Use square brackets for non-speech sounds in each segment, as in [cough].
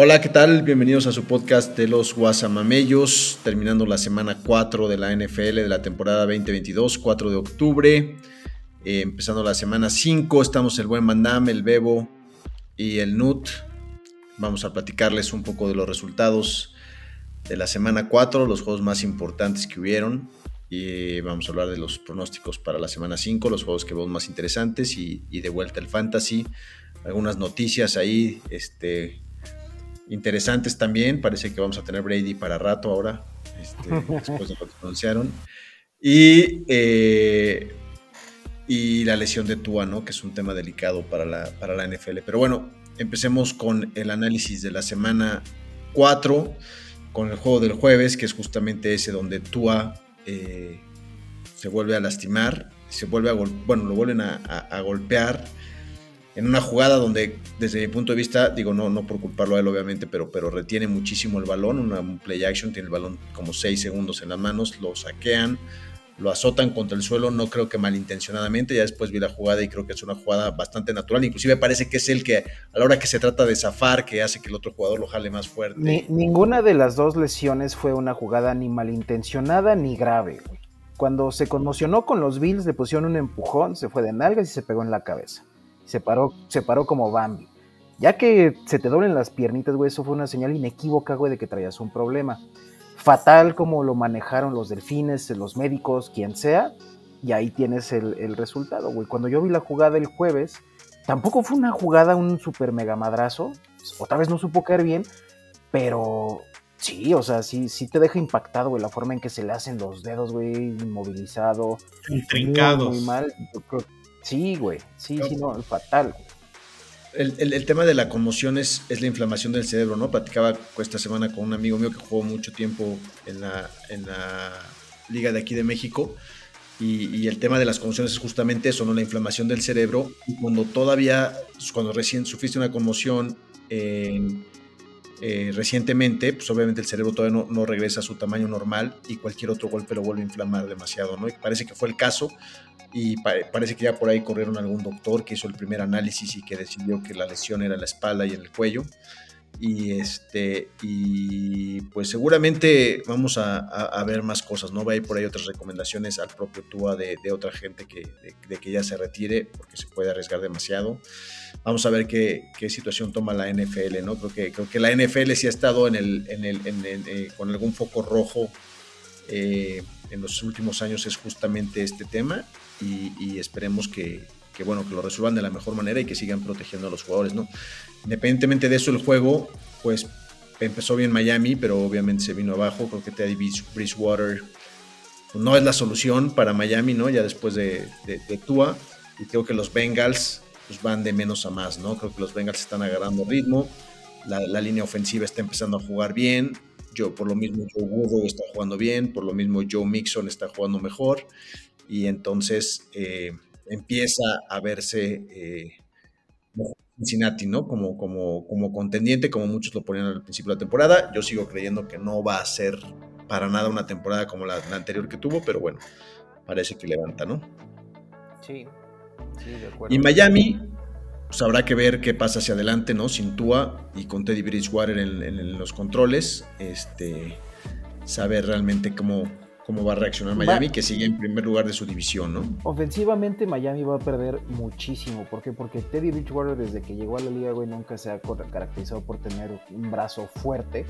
Hola, ¿qué tal? Bienvenidos a su podcast de los Guasamamellos, terminando la semana 4 de la NFL de la temporada 2022, 4 de octubre. Eh, empezando la semana 5, estamos el buen Mandam, el Bebo y el Nut. Vamos a platicarles un poco de los resultados de la semana 4, los juegos más importantes que hubieron. Y vamos a hablar de los pronósticos para la semana 5, los juegos que vemos más interesantes y, y de vuelta el fantasy. Algunas noticias ahí, este, interesantes también. Parece que vamos a tener Brady para rato ahora, este, [laughs] después de lo que anunciaron. Y, eh, y la lesión de Tua, ¿no? Que es un tema delicado para la, para la NFL. Pero bueno, empecemos con el análisis de la semana 4, con el juego del jueves, que es justamente ese donde Tua eh, se vuelve a lastimar, se vuelve a bueno, lo vuelven a, a golpear en una jugada donde, desde mi punto de vista, digo, no, no por culparlo a él obviamente, pero, pero retiene muchísimo el balón, una, un play action, tiene el balón como 6 segundos en las manos, lo saquean, lo azotan contra el suelo, no creo que malintencionadamente, ya después vi la jugada y creo que es una jugada bastante natural, inclusive parece que es el que a la hora que se trata de zafar, que hace que el otro jugador lo jale más fuerte. ninguna de las dos lesiones fue una jugada ni malintencionada ni grave. Cuando se conmocionó con los Bills, le pusieron un empujón, se fue de nalgas y se pegó en la cabeza se paró, se paró como Bambi. Ya que se te doblen las piernitas, güey, eso fue una señal inequívoca, güey, de que traías un problema. Fatal como lo manejaron los delfines, los médicos, quien sea, y ahí tienes el, resultado, güey. Cuando yo vi la jugada el jueves, tampoco fue una jugada, un super mega madrazo, otra vez no supo caer bien, pero Sí, o sea, sí, sí te deja impactado, güey, la forma en que se le hacen los dedos, güey, inmovilizado. Intrincados. Muy, mal. Sí, güey, sí, sí, no, fatal. El, tema de la conmoción es, es, la inflamación del cerebro, ¿no? Platicaba esta semana con un amigo mío que jugó mucho tiempo en la, en la liga de aquí de México y, el tema de las conmociones es justamente eso, ¿no? La inflamación del cerebro. Y cuando todavía, cuando recién sufriste una conmoción eh, recientemente, pues obviamente el cerebro todavía no, regresa a su tamaño normal y cualquier otro golpe lo vuelve a inflamar demasiado, ¿no? Y parece que fue el caso y parece que ya por ahí corrieron algún doctor que hizo el primer análisis y que decidió que la lesión era en la espalda y en el cuello. Y este y pues seguramente vamos a, ver más cosas no va a ir por ahí otras recomendaciones al propio Tua de, otra gente que de, que ya se retire porque se puede arriesgar demasiado vamos a ver qué, situación toma la NFL no creo que creo que la NFL sí ha estado en el, en el, eh, con algún foco rojo eh, en los últimos años es justamente este tema y esperemos que, bueno, que lo resuelvan de la mejor manera y que sigan protegiendo a los jugadores, ¿no? Independientemente de eso, el juego, pues empezó bien Miami, pero obviamente se vino abajo. Creo que Teddy Bridgewater no es la solución para Miami, ¿no? Ya después de, de, Tua. Y creo que los Bengals pues, van de menos a más, ¿no? Creo que los Bengals están agarrando ritmo. La, línea ofensiva está empezando a jugar bien. Yo, por lo mismo, Joe Burrow está jugando bien. Por lo mismo, Joe Mixon está jugando mejor. Y entonces, eh, empieza a verse eh, Cincinnati, ¿no? Como, como, como contendiente, como muchos lo ponían al principio de la temporada. Yo sigo creyendo que no va a ser para nada una temporada como la, anterior que tuvo, pero bueno, parece que levanta, ¿no? Sí, sí, de acuerdo. Y Miami, pues habrá que ver qué pasa hacia adelante, ¿no? Sin Tua y con Teddy Bridgewater en, en los controles, este, saber realmente cómo, cómo va a reaccionar Miami, que sigue en primer lugar de su división, ¿no? Ofensivamente Miami va a perder muchísimo. ¿Por qué? Porque Teddy Bridgewater desde que llegó a la liga, güey, nunca se ha caracterizado por tener un brazo fuerte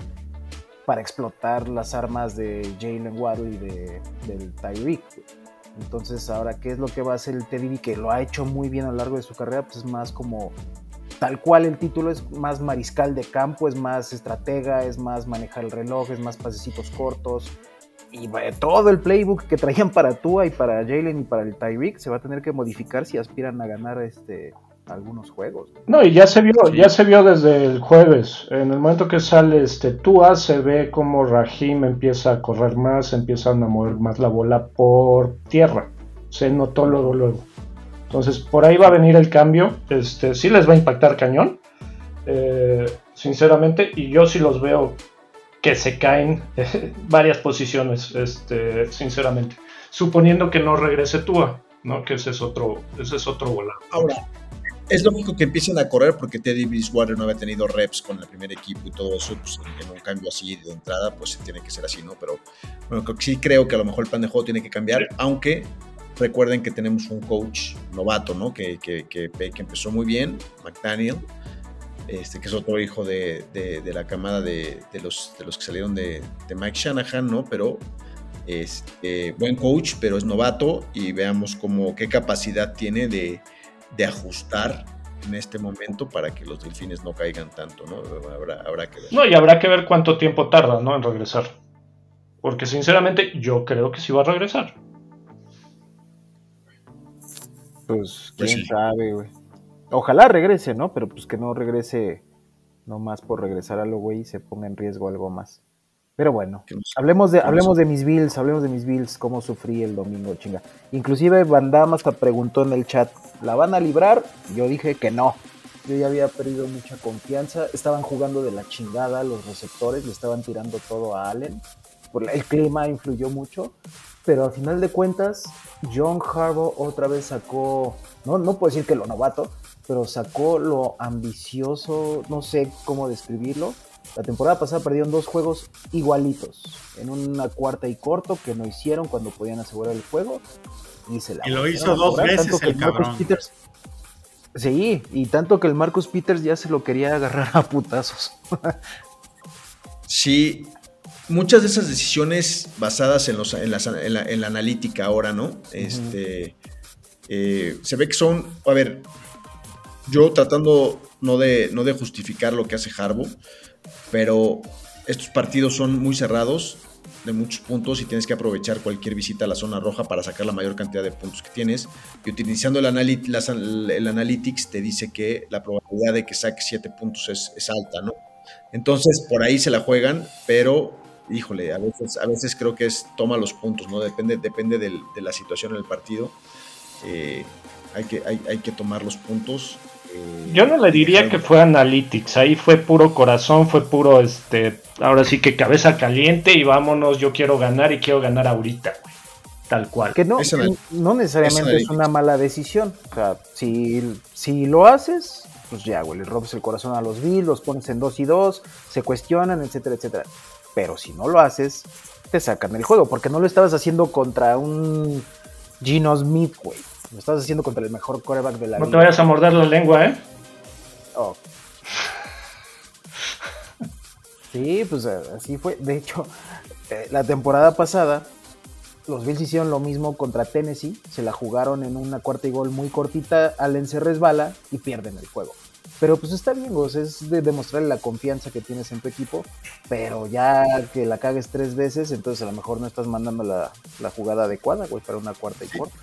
para explotar las armas de Jalen Waddle y de, del Tyreek. Entonces, ahora, ¿qué es lo que va a hacer el Teddy que lo ha hecho muy bien a lo largo de su carrera? Pues es más como tal cual el título es más mariscal de campo, es más estratega, es más manejar el reloj, es más pasecitos cortos, y todo el playbook que traían para Tua y para Jalen y para el Tyreek se va a tener que modificar si aspiran a ganar este algunos juegos. No, y ya se vio, ya se vio desde el jueves. En el momento que sale este Tua, se ve como Rahim empieza a correr más, empiezan a mover más la bola por tierra. Se notó luego, luego. Entonces, por ahí va a venir el cambio. Este, sí les va a impactar cañón. Eh, sinceramente, y yo sí los veo que se caen [laughs] varias posiciones, este, sinceramente. Suponiendo que no regrese Tua, ¿no? Que ese es otro, ese es otro volado. Ahora, es lógico que empiecen a correr porque Teddy Bridgewater no había tenido reps con el primer equipo y todo eso, pues en un cambio así de entrada, pues tiene que ser así, ¿no? Pero bueno, sí creo que a lo mejor el plan de juego tiene que cambiar, aunque recuerden que tenemos un coach novato, ¿no? Que, que, que, que empezó muy bien, McDaniel, este, que es otro hijo de, la camada de, los, de los que salieron de, Mike Shanahan, ¿no? Pero es este, buen coach, pero es novato y veamos cómo, qué capacidad tiene de, ajustar en este momento para que los delfines no caigan tanto, ¿no? Habrá, que ver. No, y habrá que ver cuánto tiempo tarda, ¿no? En regresar. Porque sinceramente yo creo que sí va a regresar. Pues, pues quién sabe, güey. Ojalá regrese, ¿no? Pero pues que no regrese nomás por regresar a lo güey y se ponga en riesgo algo más. Pero bueno, hablemos de, hablemos de mis Bills, hablemos de mis Bills, cómo sufrí el domingo, chinga. Inclusive Van Damme hasta preguntó en el chat, ¿la van a librar? Yo dije que no. Yo ya había perdido mucha confianza. Estaban jugando de la chingada los receptores, le estaban tirando todo a Allen. El clima influyó mucho. Pero al final de cuentas, John Harbaugh otra vez sacó, no, no puedo decir que lo novato, pero sacó lo ambicioso, no sé cómo describirlo. La temporada pasada perdieron dos juegos igualitos, en una cuarta y corto que no hicieron cuando podían asegurar el juego. Y, se la y lo hizo dos veces el, cabrón. Peters, sí, y tanto que el Marcus Peters ya se lo quería agarrar a putazos. sí, muchas de esas decisiones basadas en, los, en, la, analítica ahora, ¿no? Este, eh, se ve que son, a ver, yo tratando no de, no de justificar lo que hace Harbo, pero estos partidos son muy cerrados, de muchos puntos y tienes que aprovechar cualquier visita a la zona roja para sacar la mayor cantidad de puntos que tienes. Y utilizando el, el Analytics te dice que la probabilidad de que saques 7 puntos es, es, alta, ¿no? Entonces por ahí se la juegan, pero híjole, a veces, a veces creo que es toma los puntos, ¿no? Depende, depende del, de la situación en el partido. Eh, hay, que, hay, hay que tomar los puntos Yo no le diría que fue Analytics, ahí fue puro corazón, fue puro, este, ahora sí que cabeza caliente y vámonos, yo quiero ganar y quiero ganar ahorita, Tal cual. Que no, no necesariamente es, una mala decisión. O sea, si, si lo haces, pues ya, güey, le robes el corazón a los Bills, los pones en 2 y 2, se cuestionan, etcétera, etcétera. Pero si no lo haces, te sacan el juego, porque no lo estabas haciendo contra un Gino Smith, güey. Lo estás haciendo contra el mejor coreback de la No te vayas a morder la lengua, ¿eh? Oh. Sí, pues eh, así fue. De hecho, eh, la temporada pasada, los Bills hicieron lo mismo contra Tennessee. Se la jugaron en una cuarta y gol muy cortita. Allen se resbala y pierden el juego. Pero pues está bien, güey. Es de demostrarle la confianza que tienes en tu equipo. Pero ya que la cagues tres veces, entonces a lo mejor no estás mandando la, la jugada adecuada, güey, para una cuarta y corta.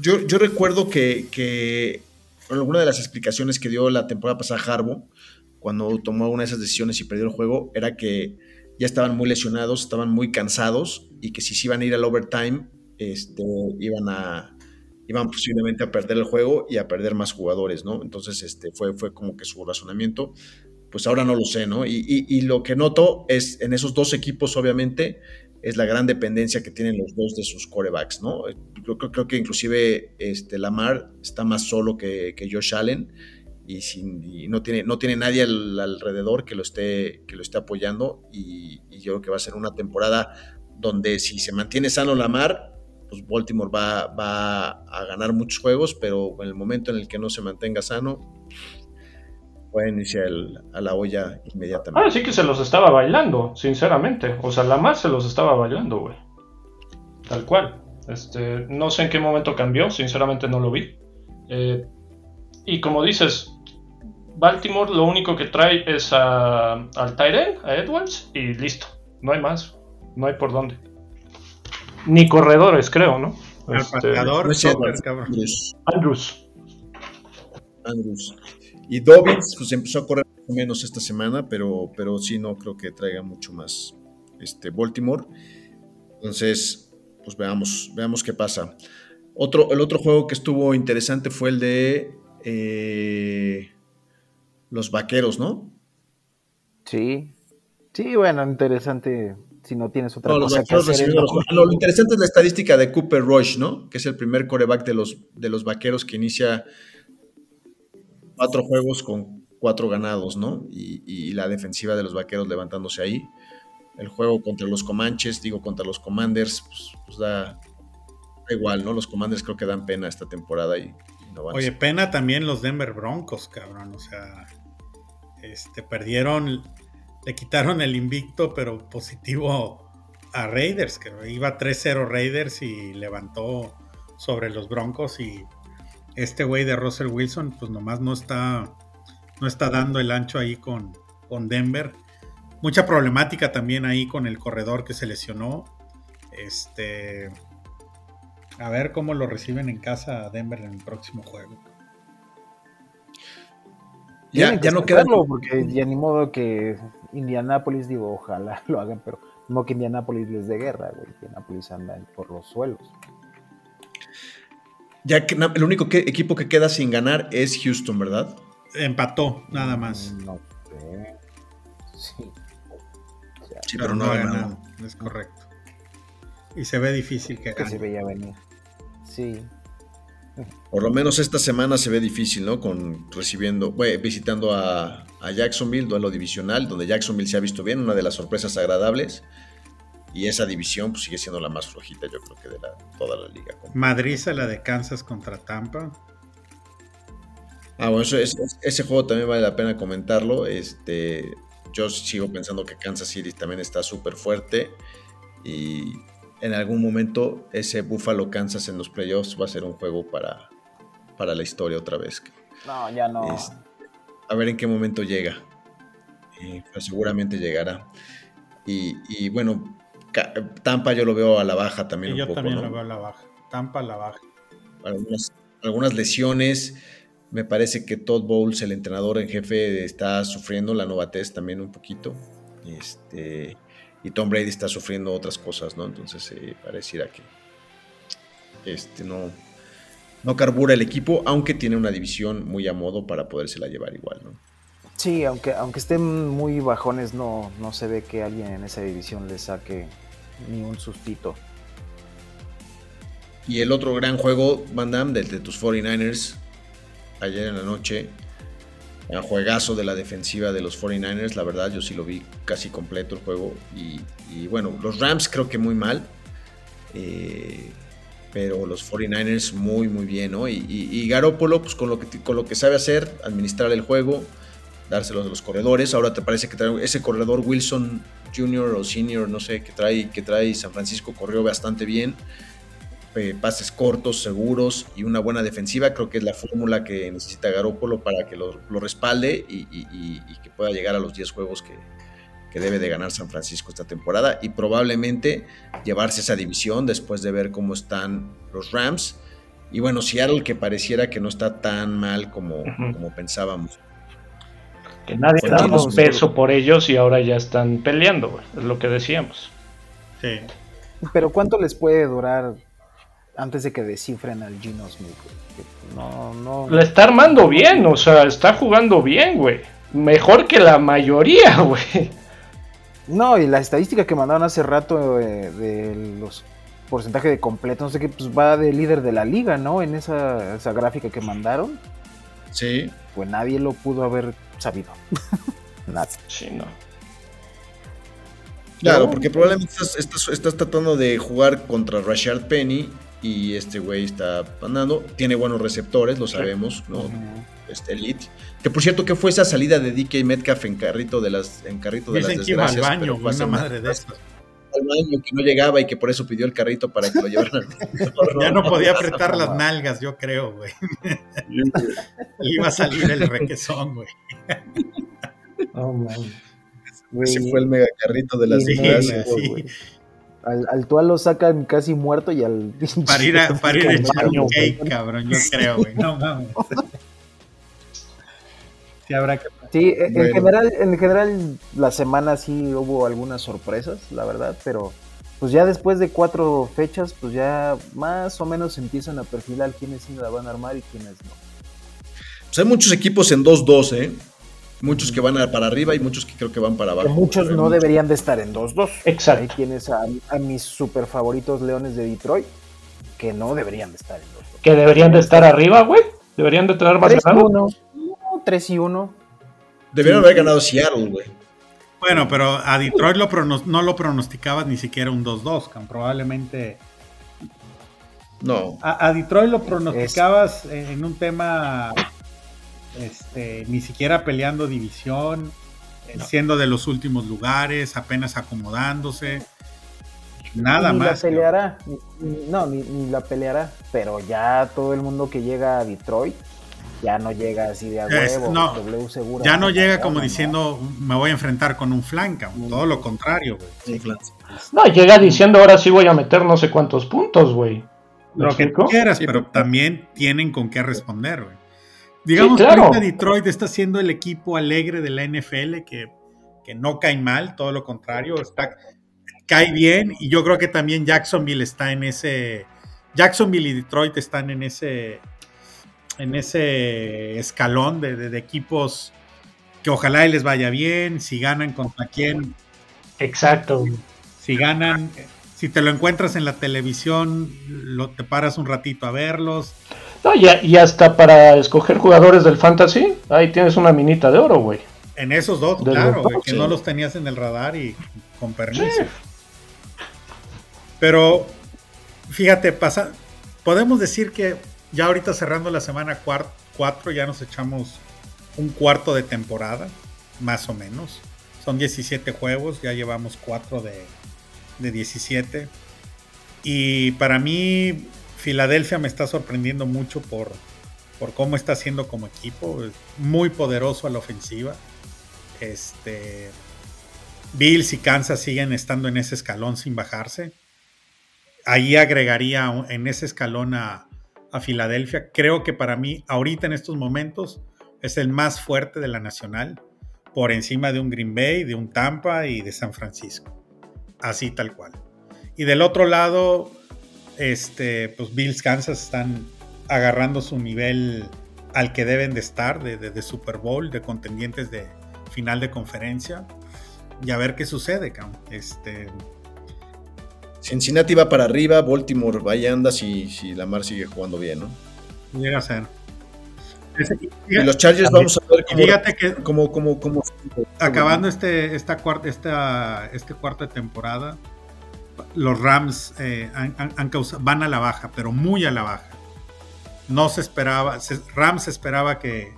Yo, recuerdo que, alguna de las explicaciones que dio la temporada pasada Harbo, cuando tomó una de esas decisiones y perdió el juego, era que ya estaban muy lesionados, estaban muy cansados y que si se iban a ir al overtime, este, iban a posiblemente a perder el juego y a perder más jugadores, ¿no? Entonces, este, fue, fue como que su razonamiento. Pues ahora no lo sé, ¿no? Y, y lo que noto es en esos dos equipos, obviamente, es la gran dependencia que tienen los dos de sus corebacks, ¿no? Creo, creo, que inclusive este, Lamar está más solo que, Josh Allen y, sin, no, tiene, no tiene nadie alrededor que lo esté, que lo esté apoyando y, yo creo que va a ser una temporada donde si se mantiene sano Lamar, pues Baltimore va, va a ganar muchos juegos, pero en el momento en el que no se mantenga sano, puede iniciar a la olla inmediatamente. Ah, sí que se los estaba bailando, sinceramente. O sea, la más se los estaba bailando, güey. Tal cual. Este, no sé en qué momento cambió, sinceramente no lo vi. Eh, y como dices, Baltimore lo único que trae es a, al Tyrell, a Edwards, y listo. No hay más. No hay por dónde. Ni corredores, creo, ¿no? El este, Andrews. Andrews. Andrews. Y Dobbins, pues empezó a correr menos esta semana, pero, pero sí no creo que traiga mucho más este, Baltimore. Entonces, pues veamos, veamos qué pasa. Otro, el otro juego que estuvo interesante fue el de eh, los vaqueros, ¿no? Sí. Sí, bueno, interesante si no tienes otra cosa que hacer. lo interesante es la estadística de Cooper Rush, ¿no? Que es el primer coreback de los, de los vaqueros que inicia cuatro juegos con cuatro ganados, ¿no? Y, la defensiva de los vaqueros levantándose ahí. El juego contra los Comanches, digo, contra los Commanders, pues, pues da, igual, ¿no? Los Commanders creo que dan pena esta temporada y, no van Oye, pena también los Denver Broncos, cabrón. O sea, este, perdieron, le quitaron el invicto, pero positivo a Raiders, que iba 3-0 Raiders y levantó sobre los Broncos y este güey de Russell Wilson, pues nomás no está, no está dando el ancho ahí con, con Denver. Mucha problemática también ahí con el corredor que se lesionó. Este, a ver cómo lo reciben en casa Denver en el próximo juego. Ya, ya no queda. Porque ya ni modo que Indianapolis, digo, ojalá [laughs] lo hagan, pero no que Indianapolis les dé guerra, güey. Indianapolis anda por los suelos. Ya que el único equipo que queda sin ganar es Houston, ¿verdad? Empató, nada más. No sé. Sí. sí pero, no, ha ganado. Es correcto. Y se ve difícil que gane. se veía venir. Sí. Por lo menos esta semana se ve difícil, ¿no? Con recibiendo, bueno, visitando a, a, Jacksonville, duelo divisional, donde Jacksonville se ha visto bien, una de las sorpresas agradables. Y esa división pues, sigue siendo la más flojita, yo creo que de la, toda la liga. Madrid a la de Kansas contra Tampa. Ah, bueno, ese juego también vale la pena comentarlo. Este, yo sigo pensando que Kansas City también está súper fuerte. Y en algún momento ese Buffalo Kansas en los playoffs va a ser un juego para, para la historia otra vez. No, ya no. a ver en qué momento llega. pues seguramente llegará. Y, bueno, Tampa yo lo veo a la baja también. yo también lo veo a la baja. Tampa a la baja. Algunas, algunas lesiones. Me parece que Todd Bowles, el entrenador en jefe, está sufriendo la novatez también un poquito. Este, y Tom Brady está sufriendo otras cosas, ¿no? Entonces eh, pareciera que este, no, no carbura el equipo, aunque tiene una división muy a modo para podérsela llevar igual, ¿no? Sí, aunque, aunque estén muy bajones, no, no se ve que alguien en esa división le saque ni un sustito. Y el otro gran juego, Van Damme, de, de tus 49ers, ayer en la noche, el juegazo de la defensiva de los 49ers, la verdad, yo sí lo vi casi completo el juego. Y, bueno, los Rams creo que muy mal. Eh, pero los 49ers muy, muy bien, ¿no? Y, y, Garópolo, pues con lo, que, con lo que sabe hacer, administrar el juego, dárselos a los corredores. Ahora te parece que trae ese corredor Wilson Jr. o Senior, no sé, que trae, que trae San Francisco, corrió bastante bien. Eh, pases cortos, seguros y una buena defensiva. Creo que es la fórmula que necesita Garópolo para que lo, respalde y, que pueda llegar a los 10 juegos que, que, debe de ganar San Francisco esta temporada y probablemente llevarse esa división después de ver cómo están los Rams. Y bueno, Seattle que pareciera que no está tan mal como, como pensábamos. Que nadie damos peso por ellos y ahora ya están peleando, es lo que decíamos. Sí. Pero ¿cuánto les puede durar antes de que descifren al Gino Smith. No, no. La está armando bien, o sea, está jugando bien, güey. Mejor que la mayoría, [laughs] güey. No, y la estadística que mandaron hace rato eh, de los porcentajes de completo, no sé qué, pues va de líder de la liga, ¿no? En esa, esa gráfica que mandaron. Sí. Pues nadie lo pudo haber sabido. [laughs] Nadie. Sí, no. Claro, porque probablemente estás, estás, tratando de jugar contra Rashard Penny y este güey está andando. Tiene buenos receptores, lo sabemos, ¿no? Este Elite. Que por cierto, que fue esa salida de DK Metcalf en carrito de las, en carrito de las desgracias. al baño, una madre de esas. Al baño que no llegaba y que por eso pidió el carrito para que lo llevaran. [laughs] ya no [laughs] podía apretar las nalgas, yo creo, güey. [laughs] iba a salir el requesón, güey. Oh, man. Ese fue el mega carrito de las desgracias. Sí, al, al Tual lo sacan casi muerto y al. Para ir a, para ir a echar un cake, cabrón, yo creo, güey. No mames. Sí, habrá que. Sí, en, general, en general, la semana sí hubo algunas sorpresas, la verdad, pero pues ya después de cuatro fechas, pues ya más o menos empiezan a perfilar quiénes sí la van a armar y quiénes no. Pues hay muchos equipos en 2-2, ¿eh? Muchos que van para arriba y muchos que creo que van para abajo. muchos no deberían de estar en 2-2. Exacto. Ahí tienes a, mis super favoritos Leones de Detroit, que no deberían de estar en 2-2. Que deberían de estar arriba, güey. Deberían de tener más 3 y 1. Deberían haber ganado Seattle, güey. Bueno, pero a Detroit lo no lo pronosticabas ni siquiera un 2-2, probablemente. No. A, Detroit lo pronosticabas en un tema este, ni siquiera peleando división, eh, siendo de los últimos lugares, apenas acomodándose. Nada ni más. La peleará, no, ni, la peleará, pero ya todo el mundo que llega a Detroit ya no llega así de a huevo, W seguro. Ya no llega como diciendo me voy a enfrentar con un flanca, todo lo contrario, güey. No, llega diciendo ahora sí voy a meter no sé cuántos puntos, güey. Lo que quieras, pero también tienen con qué responder, güey. Digamos que Detroit está siendo el equipo alegre de la NFL que, no cae mal, todo lo contrario, está, cae bien y yo creo que también Jacksonville está en ese, Jacksonville y Detroit están en ese, en ese escalón de, equipos que ojalá les vaya bien, si ganan contra quién. Exacto. Si ganan, si te lo encuentras en la televisión, lo, te paras un ratito a verlos. No, y, hasta para escoger jugadores del fantasy, ahí tienes una minita de oro, güey. En esos dos, claro, que no los tenías en el radar y con permiso. Pero, fíjate, pasa, podemos decir que ya ahorita cerrando la semana 4 ya nos echamos un cuarto de temporada, más o menos. Son 17 juegos, ya llevamos 4 de, de 17. Y para mí Filadelfia me está sorprendiendo mucho por, por cómo está haciendo como equipo. Muy poderoso a la ofensiva. Este, Bills y Kansas siguen estando en ese escalón sin bajarse. Ahí agregaría en ese escalón a, a Filadelfia. Creo que para mí, ahorita en estos momentos, es el más fuerte de la nacional, por encima de un Green Bay, de un Tampa y de San Francisco. Así tal cual. Y del otro lado, este, pues Bills Kansas están agarrando su nivel al que deben de estar, de, Super Bowl, de contendientes de final de conferencia. Y a ver qué sucede. Este. Cincinnati va para arriba, Baltimore vaya anda si, si Lamar sigue jugando bien, ¿no? Llega a ser. y los Chargers vamos a ver cómo, fíjate que cómo, acabando este, esta cuarta, esta, este cuarta temporada, los Rams eh, van a la baja, pero muy a la baja no se esperaba, Rams esperaba que,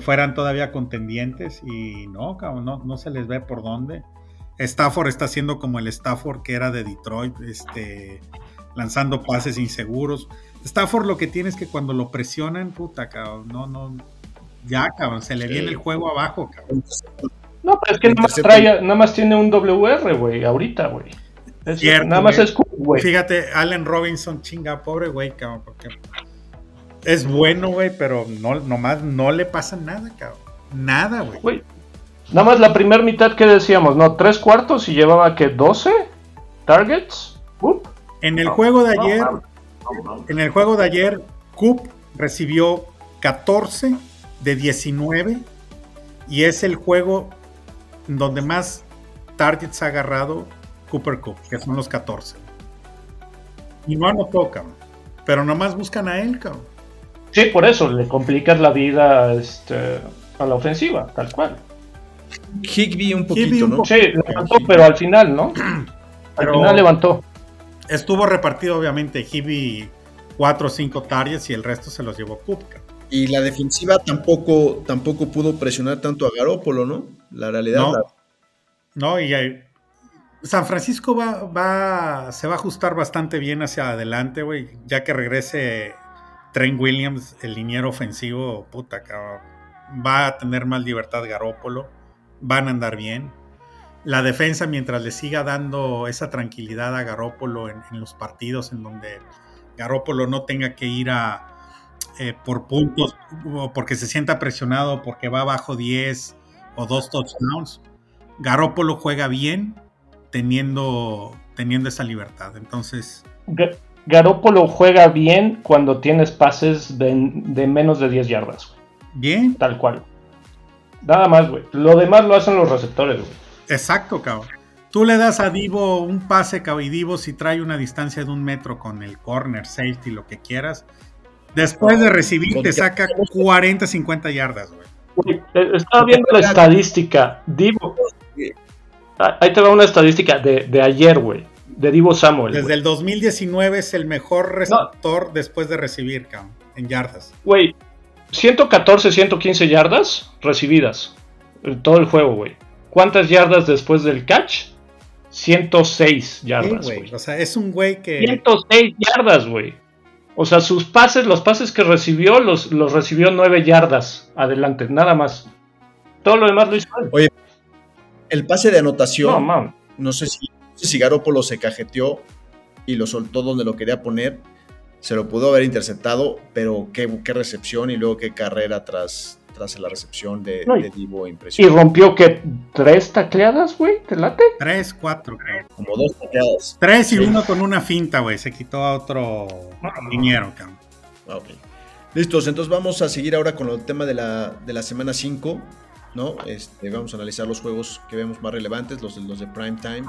fueran todavía contendientes y no, no, no se les ve por dónde. Stafford está siendo como el Stafford que era de Detroit, este, lanzando pases inseguros. Stafford lo que tiene es que cuando lo presionan, puta, cabrón, no, no, ya, cabrón, se le viene el juego abajo, cabrón. No, pero es que nada más, trae, nada más tiene un WR, güey, ahorita, güey. nada más es güey. Fíjate, Allen Robinson, chinga, pobre güey, cabrón, porque es bueno, güey, pero no, nomás no le pasa nada, cabrón. Nada, güey. Nada más la primera mitad que decíamos, ¿no? Tres cuartos y llevaba que 12 targets. En el juego de ayer, en el juego de ayer, Coop recibió 14 de 19 y es el juego donde más targets ha agarrado Cooper Coop, que son los 14. Y no anotó, cabrón. Pero nomás buscan a él, cabrón. Sí, por eso le complicas la vida este, a la ofensiva, tal cual. Higby un poquito, ¿no? Sí, levantó, pero al final, ¿no? [clears throat] al final levantó. Estuvo repartido, obviamente, Higby 4 o 5 targets y el resto se los llevó Kupka. Y la defensiva tampoco, tampoco pudo presionar tanto a Garópolo, ¿no? La realidad. No, no y hay, San Francisco va, va, se va a ajustar bastante bien hacia adelante, güey, ya que regrese Trent Williams, el liniero ofensivo, puta, va a tener más libertad Garópolo, van a andar bien. La defensa, mientras le siga dando esa tranquilidad a Garópolo en, los partidos en donde Garópolo no tenga que ir a eh, por puntos o porque se sienta presionado porque va bajo 10 o dos touchdowns, Garópolo juega bien teniendo, teniendo esa libertad. Entonces. Garópolo juega bien cuando tienes pases de, menos de 10 yardas. Bien. Tal cual. Nada más, güey. Lo demás lo hacen los receptores, güey. Exacto, cabrón. Tú le das a Divo un pase, cabrón, y Divo si trae una distancia de un metro con el corner, safety, lo que quieras. Después de recibir, te saca 40, 50 yardas, güey. Eh, estaba viendo la estadística. Divo. Ahí te va una estadística de, de ayer, güey de Divo Samuel. Desde el 2019 es el mejor receptor después de recibir, cabrón, en yardas. Güey, 114, 115 yardas recibidas. En todo el juego, güey. ¿Cuántas yardas después del catch? 106 yardas, güey. O sea, es un güey que. 106 yardas, güey. O sea, sus pases, los pases que recibió, los, los recibió 9 yardas adelante, nada más. Todo lo demás lo hizo. Oye, el pase de anotación. No, No sé si si Garópolo se cajeteó y lo soltó donde lo quería poner. Se lo pudo haber interceptado, pero qué, qué recepción y luego qué carrera tras, tras la recepción de, Divo impresionante. ¿Y rompió que tres tacleadas, güey? ¿Te late? Tres, cuatro, Como dos tacleadas. Tres y uno con una finta, güey. Se quitó a otro liniero, cabrón. Ah, ok. Listos, entonces vamos a seguir ahora con el tema de la, de la semana 5. ¿no? Este, vamos a analizar los juegos que vemos más relevantes, los, los de prime time.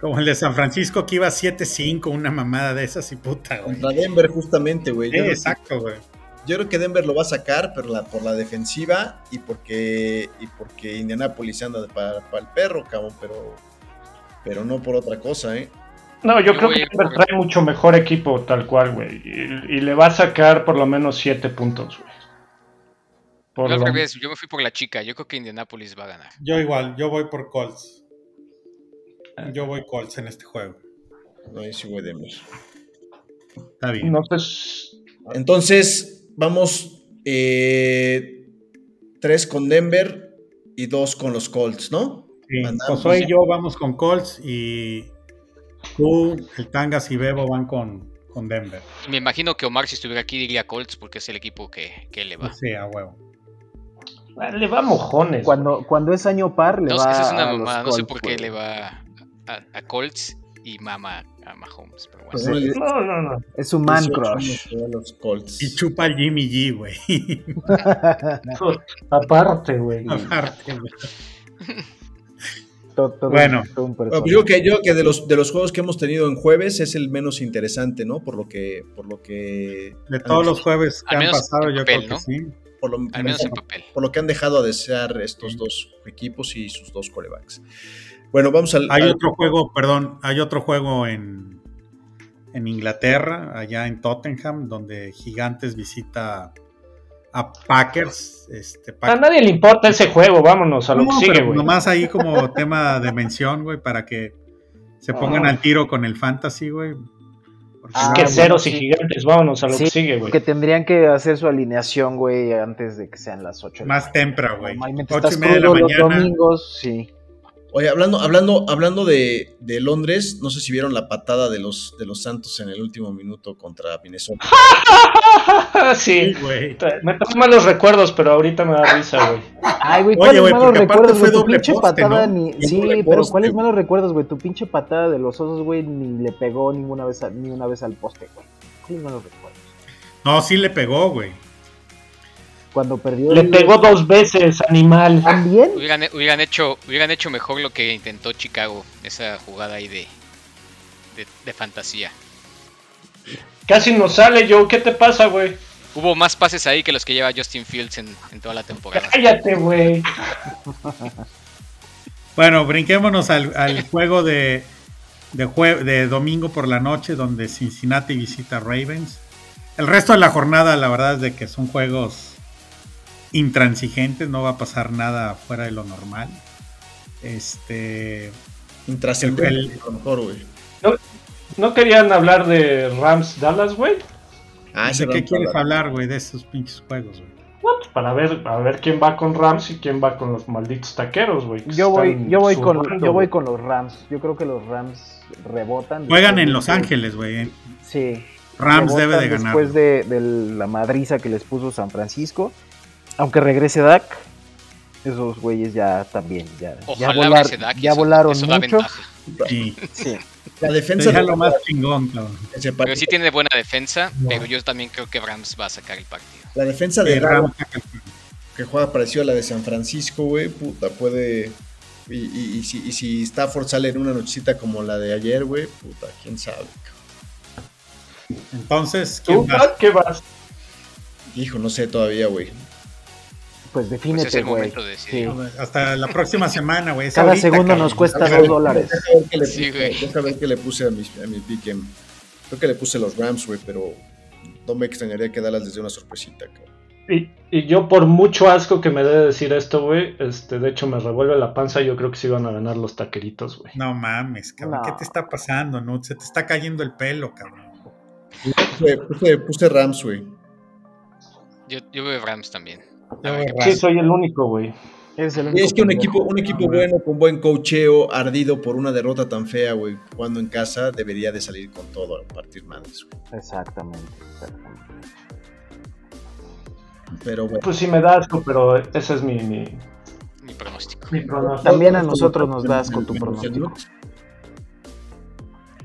Como el de San Francisco que iba 7-5, una mamada de esas y puta, güey. Contra Denver, justamente, güey. Sí, exacto, güey. Yo creo que Denver lo va a sacar, pero la, por la defensiva y porque, y porque Indianapolis anda para, el perro, cabrón, pero, pero no por otra cosa, ¿eh? No, yo, creo que Denver trae mucho mejor equipo, tal cual, güey. Y, le va a sacar por lo menos 7 puntos, güey. Por yo, yo me fui por la chica. Yo creo que Indianapolis va a ganar. Yo igual, yo voy por Colts. Yo voy Colts en este juego. No, sí voy Denver. Está bien. Entonces, vamos eh, tres con Denver, y dos con los Colts, ¿no? Sí. Josué y yo vamos con Colts y tú, el Tangas y Bebo van con, con Denver. Me imagino que Omar, si estuviera aquí, diría Colts porque es el equipo que, que le va. Sí, a huevo. Ah, Le va mojones. Cuando, cuando es año par, le No, va esa es una a los mamada, no sé por qué güey. le va a, a Colts y mama a Mahomes. Pero bueno. Pues No, no, no. Es un man 18 crush. años le da a los Colts. Y chupa el Jimmy G, güey. [laughs] Aparte, güey. Aparte, güey. Bueno. todo un Bueno, personaje. yo que yo que de los de los juegos que hemos tenido en jueves es el menos interesante, ¿no? Por lo que por lo que De todos los jueves que Al han pasado, yo papel, creo que ¿no? sí. por lo, Al menos en papel. por lo que han dejado a desear estos dos equipos y sus dos corebacks. Bueno, vamos al, Hay al- otro juego, perdón, hay otro juego en, en Inglaterra, allá en Tottenham, donde Gigantes visita a Packers. Este, A Packers. nadie le importa ese juego, vámonos a lo No, que sigue, güey. nomás ahí como [laughs] tema de mención, güey, para que se pongan Ah. al tiro con el fantasy, güey. Ah, que bueno, ceros y sí. gigantes, vámonos a lo Sí, que sigue, güey. Que tendrían que hacer su alineación, güey, antes de que sean las 8. más temprano, güey. Normalmente Ocho estás y media de la crudo los mañana. domingos, sí. Oye, hablando, hablando, hablando de, de Londres, no sé si vieron la patada de los, de los Santos en el último minuto contra Minnesota. [laughs] sí. Me trae malos recuerdos, pero ahorita me da risa, güey. Ay, güey, Oye, ¿cuáles güey, malos recuerdos, fue güey? Tu doble pinche poste, patada ¿no? ni... Sí, doble pero poste, ¿cuáles güey. malos recuerdos, güey? Tu pinche patada de los osos, güey, ni le pegó ninguna vez a- ni una vez al poste, güey. ¿Cuáles malos recuerdos? No, sí le pegó, güey. Cuando perdió... Le el- pegó dos veces, animal. ¿También? Hubieran, hubieran hecho, hubieran hecho mejor lo que intentó Chicago, esa jugada ahí de, de, de fantasía. Casi nos sale, Joe. ¿Qué te pasa, güey? Hubo más pases ahí que los que lleva Justin Fields en, en toda la temporada. Cállate, güey. [laughs] Bueno, brinquémonos al, al juego de, de, jue- de domingo por la noche, donde Cincinnati visita a Ravens. El resto de la jornada, la verdad es de que son juegos intransigentes, no va a pasar nada fuera de lo normal. Este, Intrascendente, El- a lo mejor, güey. ¿No querían hablar de Rams Dallas, güey? Ah, ¿de qué quieres habla. hablar, güey, de esos pinches juegos, güey? No, pues para ver, a ver quién va con Rams y quién va con los malditos taqueros, güey. Yo voy, yo voy con, zurrando, yo voy güey. con los Rams. Yo creo que los Rams rebotan. Juegan en Los Ángeles, güey. Sí. Rams debe de ganar. Después de, de la madriza que les puso San Francisco. Aunque regrese Dak, esos güeyes ya también. Ya, ya, Ojalá volar- ese Dak y ya eso- volaron eso mucho. Sí, Sí. La defensa de lo más chingón, cabrón. Pero sí tiene buena defensa, No. pero yo también creo que Rams va a sacar el partido. La defensa de Rams que juega parecido a la de San Francisco, güey, puta, puede. Y, y- y si, y si Stafford sale en una nochecita como la de ayer, güey, puta, quién sabe. cabrón. Entonces, ¿Tú, ¿quién va? Pat, qué vas? Hijo, no sé todavía, güey. Pues Pues es defínete, el güey. momento de. Sí. Hasta la próxima semana, güey. Cada ahorita, segundo cabrón. nos cuesta dos dólares. Deja ver qué le Sí, deja ver qué le puse a mi, a mi pick em. Creo que le puse los Rams, güey, pero no me extrañaría que Dallas les dé una sorpresita, cabrón. Y, y yo por mucho asco que me dé decir esto, güey, este, de hecho me revuelve la panza, yo creo que sí van a ganar los taqueritos, güey. No mames, cabrón. No. ¿Qué te está pasando, no? Se te está cayendo el pelo, cabrón. Puse, puse, puse Rams, güey. Yo, yo veo Rams también. Sí, soy el único, güey. El único es que un equipo, un equipo bueno, con buen cocheo, ardido por una derrota tan fea, güey, jugando en casa, debería de salir con todo a partir madres, güey. Exactamente, exactamente. Pero bueno. Pues sí me da asco, pero ese es mi, mi, Mi pronóstico. mi pronóstico. También a nosotros nos da asco tu pronóstico.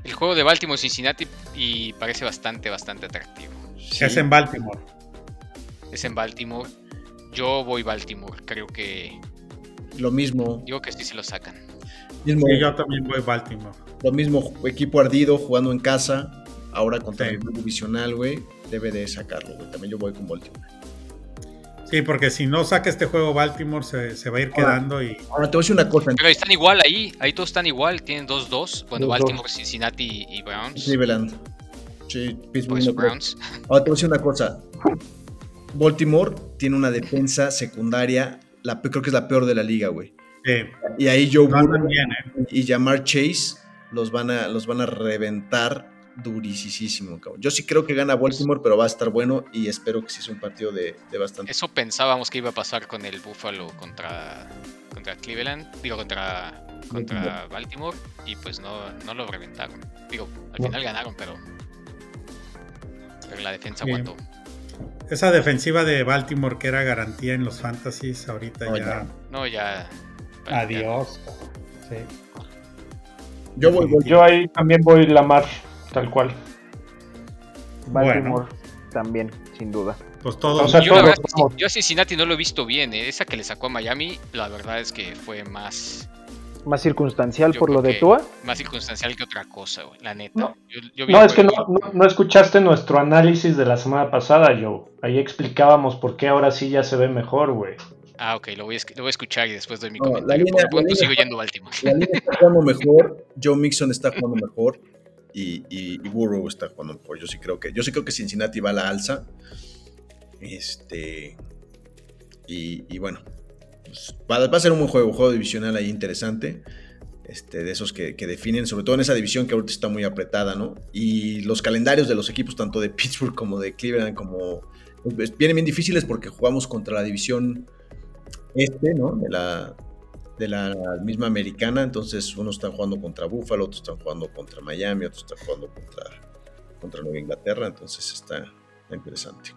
El juego de Baltimore Cincinnati y parece bastante, bastante atractivo. Sí. Es en Baltimore. Es en Baltimore. Yo voy Baltimore. Creo que. Lo mismo, Digo que sí se lo sacan. mismo, Sí, yo también voy Baltimore. lo mismo equipo ardido, jugando en casa, ahora contra Sí. el divisional, güey, debe de sacarlo, güey. También yo voy con Baltimore. Sí, porque si no saca este juego Baltimore se, se va a ir quedando y Ahora te voy a decir una cosa, Pero están igual ahí. Ahí todos están igual. Tienen 2-2. Bueno, 2-2. Baltimore, Cincinnati y Browns. Cleveland. Sí, Pittsburgh. Pues. Browns. Ahora te voy a decir una cosa. Baltimore tiene una defensa secundaria, la, creo que es la peor de la liga, güey. eh, Y ahí Joe Burrow eh. y Jamar Chase los van a, los van a reventar durísimo, cabrón. Yo sí creo que gana Baltimore, pero va a estar bueno y espero que sí sea un partido de, de bastante. Eso pensábamos que iba a pasar con el Buffalo contra, contra Cleveland, digo, contra, contra Baltimore, y pues no, no lo reventaron. Digo, al final ganaron, pero, pero la defensa Bien. Esa defensiva de Baltimore que era garantía en los fantasies, ahorita No, ya. ya. No, ya. Adiós. Sí. Yo voy, voy- Yo ahí también voy Lamar, tal cual. Baltimore también, sin duda. Pues todos. O sea, Yo, todos verdad, vamos. yo a Cincinnati no lo he visto bien, ¿eh? esa que le sacó a Miami, la verdad es que fue más, Más circunstancial Yo por lo de Tua. más circunstancial que otra cosa, güey, la neta. No. Yo- yo vi No, el es que no, no, no escuchaste nuestro análisis de la semana pasada, Joe. Ahí explicábamos por qué ahora sí ya se ve mejor, güey. Ah, ok, lo voy, a, esc- lo voy a escuchar y después doy mi la comentario. línea- Por la línea- sigo yendo a Baltimore. La línea está jugando [laughs] mejor, Joe Mixon está jugando mejor y, y, y Burrow está jugando mejor. Yo sí creo que, yo sí creo que Cincinnati va a la alza. Este. Y, y bueno. Pues, va, a ser un buen juego, un juego divisional ahí interesante. Este, de esos que, definen, sobre todo en esa división que ahorita está muy apretada, ¿no? Y los calendarios de los equipos, tanto de [laughs] Pittsburgh como de Cleveland, como. pues, vienen bien difíciles porque jugamos contra la división este, ¿no? De la, misma americana, entonces unos están jugando contra Buffalo, otros están jugando contra Miami, otros están jugando contra, contra Nueva Inglaterra, entonces está interesante.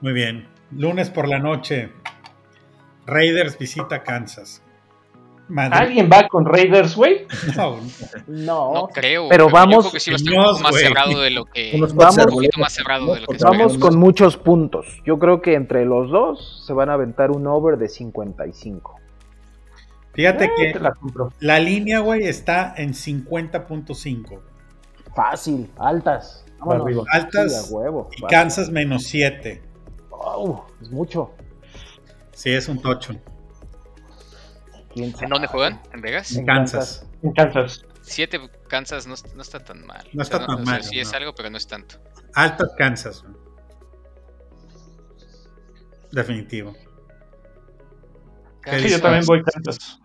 Muy bien. Lunes por la noche. Raiders visita Kansas. ¿Alguien va con Raiders, güey? No, No, No creo. pero yo vamos- creo que sí va a estar un Dios, poco más güey. cerrado de lo que. Unos Vamos- cuantos un poquito arboledas, más cerrado ¿no? de lo que Porque esperamos. vamos con muchos puntos. Yo creo que entre los dos se van a aventar un over de 55. fíjate Eh, que la línea, güey, está en 50.5. Fácil, altas. Vámonos. Altas Sí, huevo. Y. Kansas menos 7. Au, es mucho. Sí, es un tocho. ¿En dónde juegan? ¿En Vegas? En Kansas. En Kansas. Siete Kansas no, no está tan mal. No está tan o sea, mal, Sí es no. algo, pero no es tanto. Altas Kansas. Definitivo. ¿Qué Sí, yo también voy Kansas.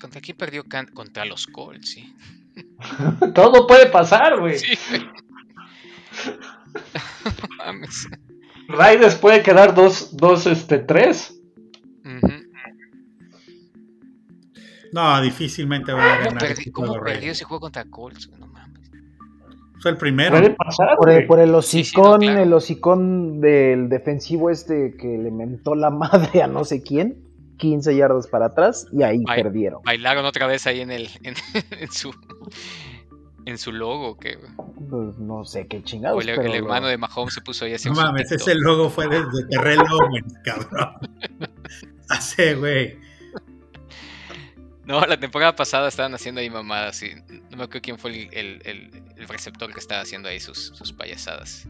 ¿Contra quién perdió Can- Contra los Colts, sí. [laughs] Todo puede pasar, güey. Sí, güey. [laughs] No mames. Raiders puede quedar dos, dos, este, tres. No, difícilmente van a ¿Cómo, ganar. de cómo perdió ese juego contra Colts? No mames. Fue el primero. Puede pasar, Por el, por el Sí, sí, hocicón, no, claro. el hocicón del defensivo este que le mentó la [laughs] madre a no sé quién. 15 yardas para atrás y ahí perdieron. Bailaron otra vez ahí en el en, [laughs] en su en su logo que Pues no sé qué o chingados. el, pero el lo- hermano de Mahomes se puso ahí a hacer No mames, ese logo fue desde Terrell Owens, [laughs] cabrón. Hace, güey. No, la temporada pasada estaban haciendo ahí mamadas y no me acuerdo quién fue el, el- el- el receptor que estaba haciendo ahí sus, sus payasadas.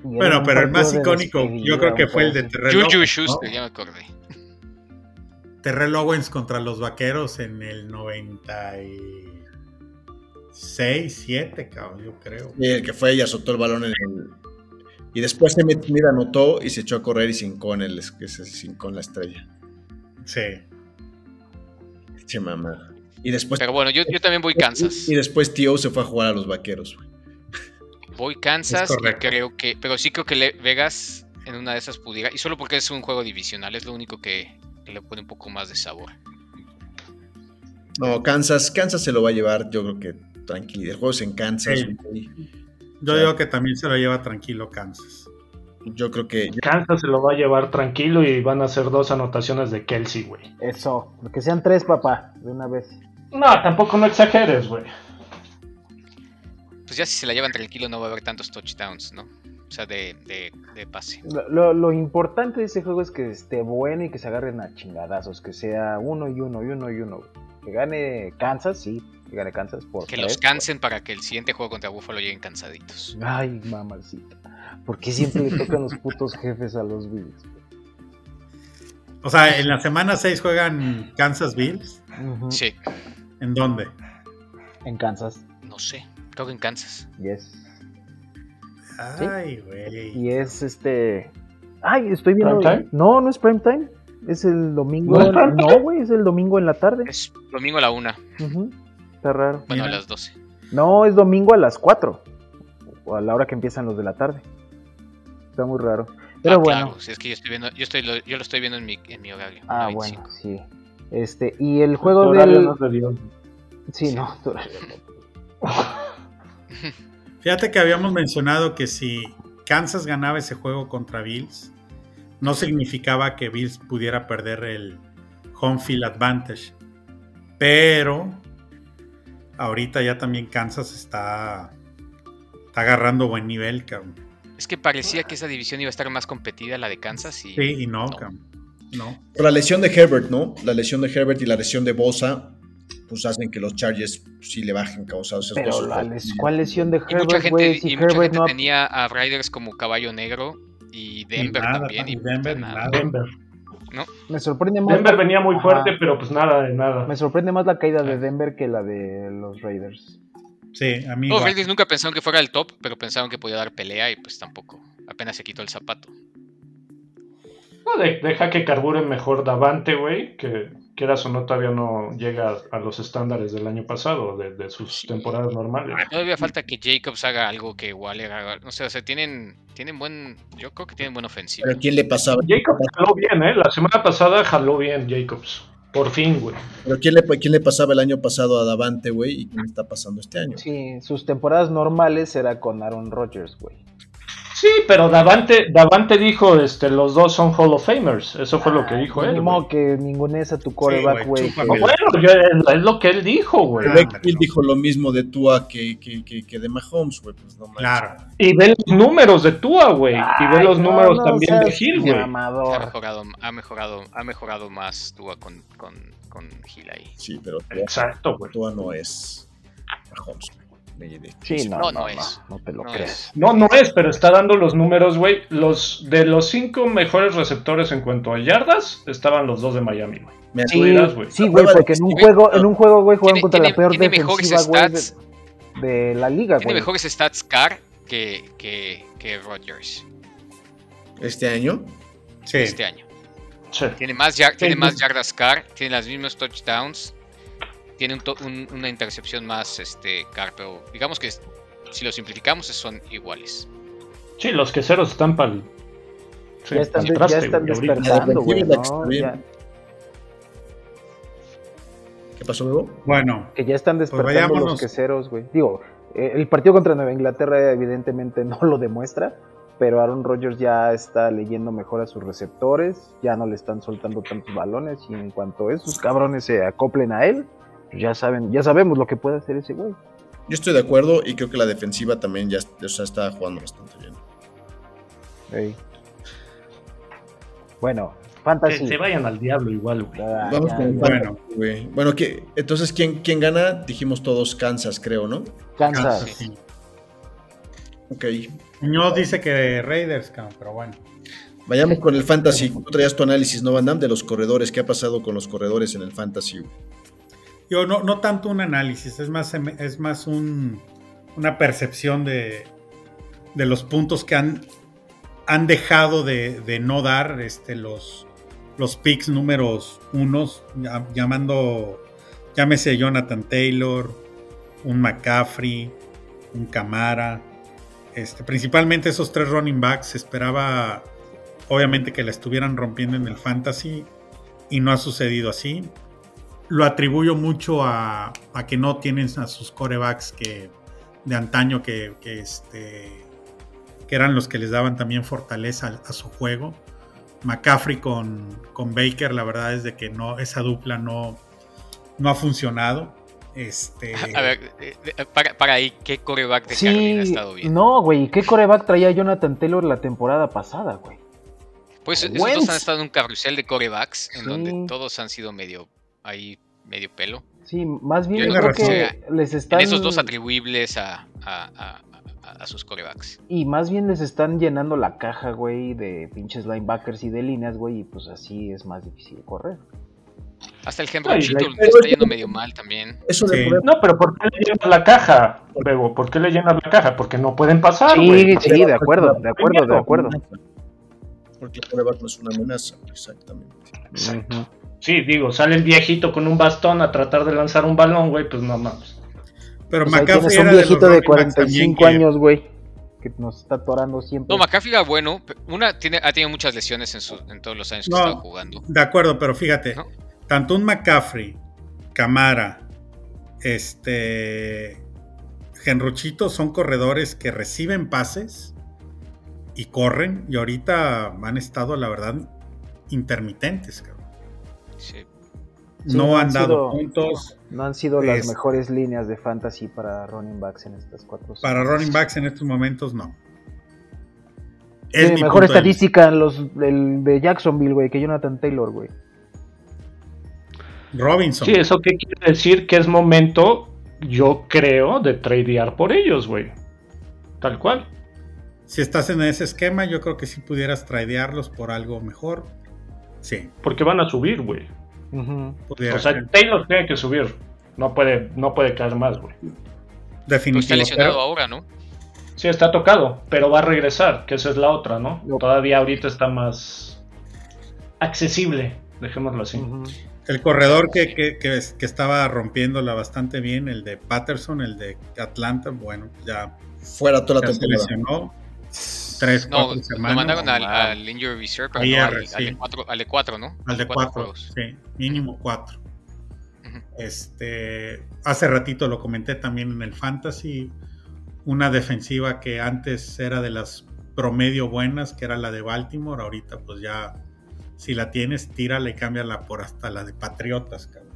y Bueno, pero el más de icónico, yo creo que fue el de. Terrell Juju Owens. Schuster, ¿no? ya me acordé. Terrell Owens contra los vaqueros en el 96, 7, cabrón, yo creo. Y el que fue y azotó el balón en el. Y después se metió, mira, anotó y se echó a correr y cincó en el que cincó en la estrella. Sí. Che mamá. Y después. Pero bueno, yo, yo también voy Kansas. Y después Tío se fue a jugar a los vaqueros, güey. Voy Kansas Es y creo que. Pero sí creo que le- Vegas en una de esas pudiera. Y solo porque es un juego divisional, es lo único que, que le pone un poco más de sabor. No, Kansas, Kansas se lo va a llevar, yo creo que tranquilo. El juego es en Kansas. Sí. Yo digo que también se lo lleva tranquilo Kansas. Yo creo que. Kansas se lo va a llevar tranquilo y van a hacer dos anotaciones de Kelsey, güey. Eso, que sean tres, papá, de una vez. No, tampoco no exageres, güey. Pues ya si se la llevan tranquilo no va a haber tantos touchdowns, ¿no? O sea, de, de, de pase. Lo, lo- lo importante de ese juego es que esté bueno y que se agarren a chingadazos, que sea uno y uno y uno y uno. Que gane Kansas, sí, que gane Kansas por Que tres, los cansen para que el siguiente juego contra Buffalo lleguen cansaditos. Ay, mamacita. ¿Por qué siempre le tocan los putos jefes a los Bills? O sea, en la semana 6 juegan Kansas Bills. Sí, ¿En dónde? En Kansas, no sé. Creo que en Kansas. yes. Ay, güey. Y es este. Ay, estoy viendo. ¿Prime time? No, no es prime time. Es el domingo. ¿No güey, es el domingo en la tarde. Es domingo a la una. Ujú, Está raro. Bueno, a las 12. No, es domingo a las 4. O a la hora que empiezan los de la tarde. Está muy raro. Pero Ah, bueno. Claro, si es que yo estoy viendo, yo estoy lo, yo lo estoy viendo en mi, en mi horario. Ah, 9:25. bueno, sí. Este, y el juego horario del. no de. Sí, no, tu horario no. [laughs] Fíjate que habíamos mencionado que si Kansas ganaba ese juego contra Bills, no significaba que Bills pudiera perder el home field advantage. Pero ahorita ya también Kansas está, está agarrando buen nivel, cabrón. Es que parecía que esa división iba a estar más competida, la de Kansas. Y, Sí, y no, no. cabrón. No. Por la lesión de Herbert, ¿no? La lesión de Herbert y la lesión de Bosa, pues hacen que los Chargers sí le bajen causados Pero dos la les- ¿cuál lesión de Y mucha Herbert, gente? Si y mucha Herbert gente no tenía a Riders como caballo negro y Denver nada, también. Y Denver, nada. Denver. Me sorprende más. Denver venía muy Ajá. fuerte, pero pues nada de nada. Me sorprende más la caída Ah. de Denver que la de los Raiders. Sí, a mí Los. Raiders nunca pensaron que fuera el top, pero pensaron que podía dar pelea y pues tampoco. Apenas se quitó el zapato. No, de- deja que carburen mejor Davante, güey, que quieras o no, todavía no llega a los estándares del año pasado, de, de sus Sí. temporadas normales. Todavía falta que Jacobs haga algo que Waller haga. No sé, o sea, tienen, tienen buen. Yo creo que tienen buena ofensiva. Pero ¿quién le pasaba? Jacobs jaló bien, ¿eh? La semana pasada jaló bien Jacobs. Por fin, güey. Pero ¿quién le, quién le pasaba el año pasado a Davante, güey? ¿Y quién está pasando este año? Sí, sus temporadas normales era con Aaron Rodgers, güey. Sí, pero Davante, Davante dijo, este, los dos son Hall of Famers. Eso fue lo que dijo él. Ni güey. modo que ningunees a tu coreback, güey, que- Bueno, yo- es lo que él dijo, güey. Ah, Beck Hill dijo lo mismo de Tua que, que, que, que de Mahomes, güey. Pues no. Claro. Y ve los números de Tua, güey. Y ve los no, números no también de Hill, güey. Ha mejorado, ha mejorado, ha mejorado más Tua con, con, con Hill ahí. Sí, pero Tua, Exacto, güey. Tua no es Mahomes, güey. De- de- Sí, no, No, no, no no, es. no te lo No crees. es. No, no es, pero está dando los números, güey. Los de los cinco mejores receptores en cuanto a yardas, estaban los dos de Miami, güey. Me dirás, güey. Sí, güey, porque en un juego, en un juego, güey, juegan Tiene- contra la tiene- peor tiene mejores defensiva, güey, stats. de, de la liga, Tiene güey. mejores stats Carr que, que, que Rodgers este año. Sí. este año. Sí. Tiene más, yar- tiene Sí, más yardas Carr, tiene las mismas touchdowns, tiene un to- un- una intercepción más este Carr, pero digamos que si lo simplificamos son iguales. Sí, los queseros están para el. ya están, ya están despertando, güey, ¿Qué pasó, luego? Bueno, que ya están despertando los queseros, güey. Digo, eh, el partido contra Nueva Inglaterra evidentemente [laughs] no lo demuestra, pero Aaron Rodgers ya está leyendo mejor a sus receptores, ya no le están soltando tantos balones y en cuanto esos cabrones se acoplen a él, pues ya saben, ya sabemos lo que puede hacer ese güey. Yo estoy de acuerdo y creo que la defensiva también ya o sea, está jugando bastante bien. Bueno, Que fantasy. se vayan al diablo igual, güey. Ah, Vamos ya, con el bueno. güey. Bueno, ¿qué? entonces, ¿quién, ¿quién gana? Dijimos todos Kansas, creo, ¿no? Kansas. sí. Ok. Muñoz dice que Raiders, pero bueno. Vayamos con el fantasy. Tú traías tu análisis, ¿no, Van Damme? De los corredores. ¿Qué ha pasado con los corredores en el fantasy? güey? Yo no, no tanto un análisis, es más, es más un, una percepción de, de los puntos que han, han dejado de, de no dar este, los, los picks números unos, llamando, llámese Jonathan Taylor, un McCaffrey, un Camara, este, principalmente esos tres running backs. Se esperaba, obviamente, que la estuvieran rompiendo en el fantasy y no ha sucedido así lo atribuyo mucho a, a que no tienen a sus corebacks que de antaño que, que, este, que eran los que les daban también fortaleza a, a su juego. McCaffrey con, con, Baker, la verdad es de que no, esa dupla no, no ha funcionado. Este... A ver, eh, para, para ahí, ¿qué coreback de sí, Carolina ha estado bien? No, güey, ¿qué coreback traía Jonathan Taylor la temporada pasada, güey? Pues esos dos han estado en un carrusel de corebacks en sí. donde todos han sido medio ahí medio pelo. Sí, más bien yo, creo que les están... En esos dos atribuibles a, a, a, a, sus corebacks. Y más bien les están llenando la caja, güey, de pinches linebackers y de líneas, güey, y pues así es más difícil correr. Hasta el Henry Cheetle está yendo medio mal también. Eso sí. No, pero ¿por qué le llenas la caja, Bebo? ¿Por qué le llenas la caja? Porque no pueden pasar, Sí, güey. sí, de acuerdo, de acuerdo, de acuerdo. Porque el coreback no es una amenaza, exactamente. Exacto. Uh -huh. Sí, digo, sale el viejito con un bastón a tratar de lanzar un balón, güey, pues no mames. Pero Pues un era de los viejito de también 45 que- años, güey, que nos está atorando siempre. No, McCaffrey era bueno. Una, tiene, ha tenido muchas lesiones en, su- en todos los años que No. ha estado jugando. De acuerdo, pero fíjate, ¿No? tanto un McCaffrey, Camara, este, Genruchito son corredores que reciben pases y corren y ahorita han estado, la verdad, intermitentes. cabrón. Sí. Sí, no no han han dado sido- puntos. No han sido las Es- mejores líneas de fantasy para running backs en estas cuatro. Para running backs en estos momentos, no. Mi mejor estadística en los el de Jacksonville, güey, que Jonathan Taylor, güey. Robinson. Sí, ¿eso qué quiere decir? Que es momento, yo creo, de tradear por ellos, güey. Tal cual. Si estás en ese esquema, yo creo que si pudieras tradearlos por algo mejor. Sí, Porque van a subir, güey. Pudiera O sea, ser. Taylor tiene que subir. No puede, no puede caer más, güey. Definitivo. está lesionado pero- ahora, ¿no? Sí, está tocado, pero va a regresar, que esa es la otra, ¿no? No. Todavía ahorita está más accesible, dejémoslo así. El corredor que, que, que, es- que estaba rompiéndola bastante bien, el de Patterson, el de Atlanta, bueno, ya, Fuera toda la ya se temporada. lesionó. Tres, No, cuatro lo semanas. mandaron al, al Injury Reserve, pero no, al, sí. de cuatro, al de cuatro, ¿no? Al de cuatro, sí, mínimo cuatro. Este, hace ratito lo comenté también en el Fantasy, una defensiva que antes era de las promedio buenas, que era la de Baltimore, ahorita pues ya, si la tienes, tírala y cámbiala por hasta la de Patriotas, cabrón.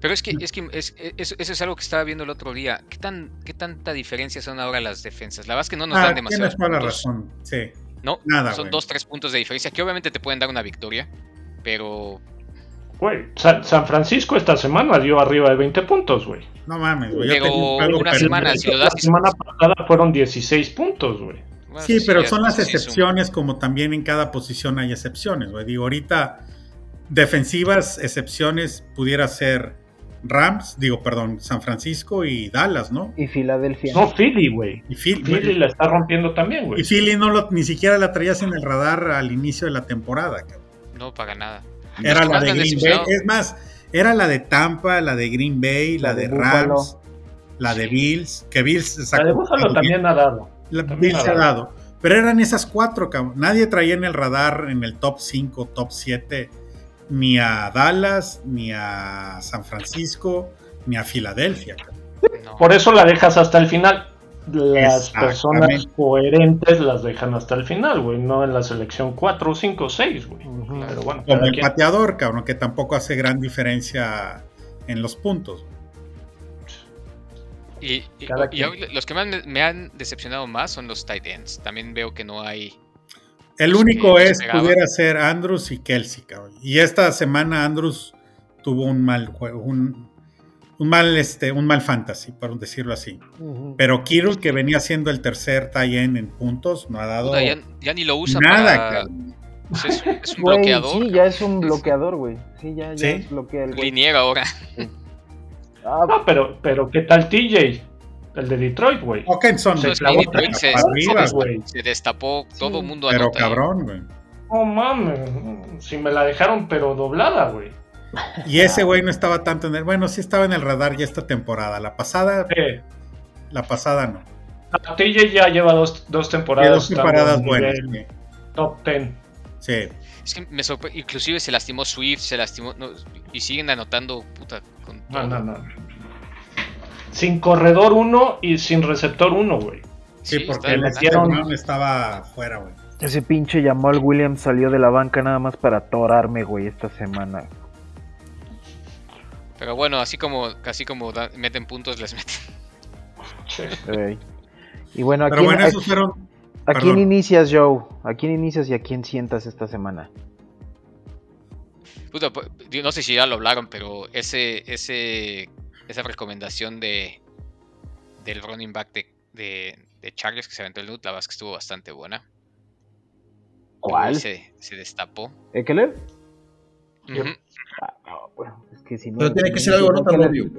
Pero es que, es que es- es- eso es algo que estaba viendo el otro día. ¿Qué, tan, ¿Qué tanta diferencia son ahora las defensas? La verdad es que no nos Ah, dan demasiados tienes toda la razón, sí. No, Nada, son güey. dos, tres puntos de diferencia que obviamente te pueden dar una victoria, pero Güey, San, San Francisco esta semana dio arriba de 20 puntos, güey. No mames, güey. Pero una semana, si lo das semana pasada fueron 16 puntos, güey. bueno, Sí, pero ya- son las un- excepciones, como también en cada posición hay excepciones, güey. Digo, ahorita defensivas, excepciones, pudiera ser Rams, digo, perdón, San Francisco y Dallas, ¿no? Y Filadelfia. No, Philly, güey. Y Phil- Philly la está rompiendo también, güey. y Philly no lo, ni siquiera la traías en el radar al inicio de la temporada, cabrón. No, para nada. Era la de Green Bay. Es más, era la de Tampa, la de Green Bay, la, La de. Rams, la de Bills, que Bills La sacó- de Buffalo también ha dado. La También Bills ha ha dado. Pero eran esas cuatro, cabrón. Nadie traía en el radar en el top 5, top 7, ni a Dallas, ni a San Francisco, ni a Filadelfia. no. Por eso la dejas hasta el final. Las personas coherentes las dejan hasta el final, güey. No en la selección 4, 5, 6, güey. Ujú. Pero bueno, Como el quien. pateador, cabrón, que tampoco hace gran diferencia en los puntos. Y, y- los que me, me han decepcionado más son los tight ends. También veo que no hay. El único que es, pudiera ser Andrews y Kelsey, cabrón. Y esta semana Andrews tuvo un mal juego, un, un mal, este, un mal fantasy, por decirlo así. Pero Kirill, que venía siendo el tercer tie end en puntos, no ha dado puta, ya, ya ni lo usan nada, para. cabrón. pues es, es un bloqueador. sí, ya es un bloqueador, güey. Sí, ya, ya Sí. es bloquea el güey. Liniero ahora. Ah, No, pero, pero ¿qué tal TJ? El de Detroit, güey. Hawkinson de Detroit se, arriba, se- güey. se destapó todo el mundo Pero anota ahí. cabrón, güey. No mames. Si me la dejaron, pero doblada, güey. Y ese güey no estaba tanto en el. Bueno, sí estaba en el radar ya esta temporada. La pasada, Eh, la pasada no. a TJ ya lleva dos, dos temporadas. dos buenas. Top 10. Sí. Sí. Es que me sorpre- Inclusive se lastimó Swift, se lastimó. no, y siguen anotando, puta, con todo. No, no, no. Sin corredor 1 y sin receptor 1, güey. Sí, Sí, porque metieron- estaba fuera, güey. ese pinche Jamal Williams salió de la banca nada más para atorarme, güey, esta semana. Pero bueno, así como, así como da- meten puntos, les meten. Y bueno, ¿a Pero quién, bueno, a- fueron. a quién inicias, Joe? ¿A quién inicias y a quién sientas esta semana? Puta, pues, no sé si ya lo hablaron, pero ese, ese, esa recomendación de del running back de, de, de Chargers que se aventó el loot, la verdad es que estuvo bastante buena. ¿Cuál? Se, se destapó. ¿Ekeler? Ujú. Ah, no, bueno, es que si no- Pero tiene que ser algo no tan obvio.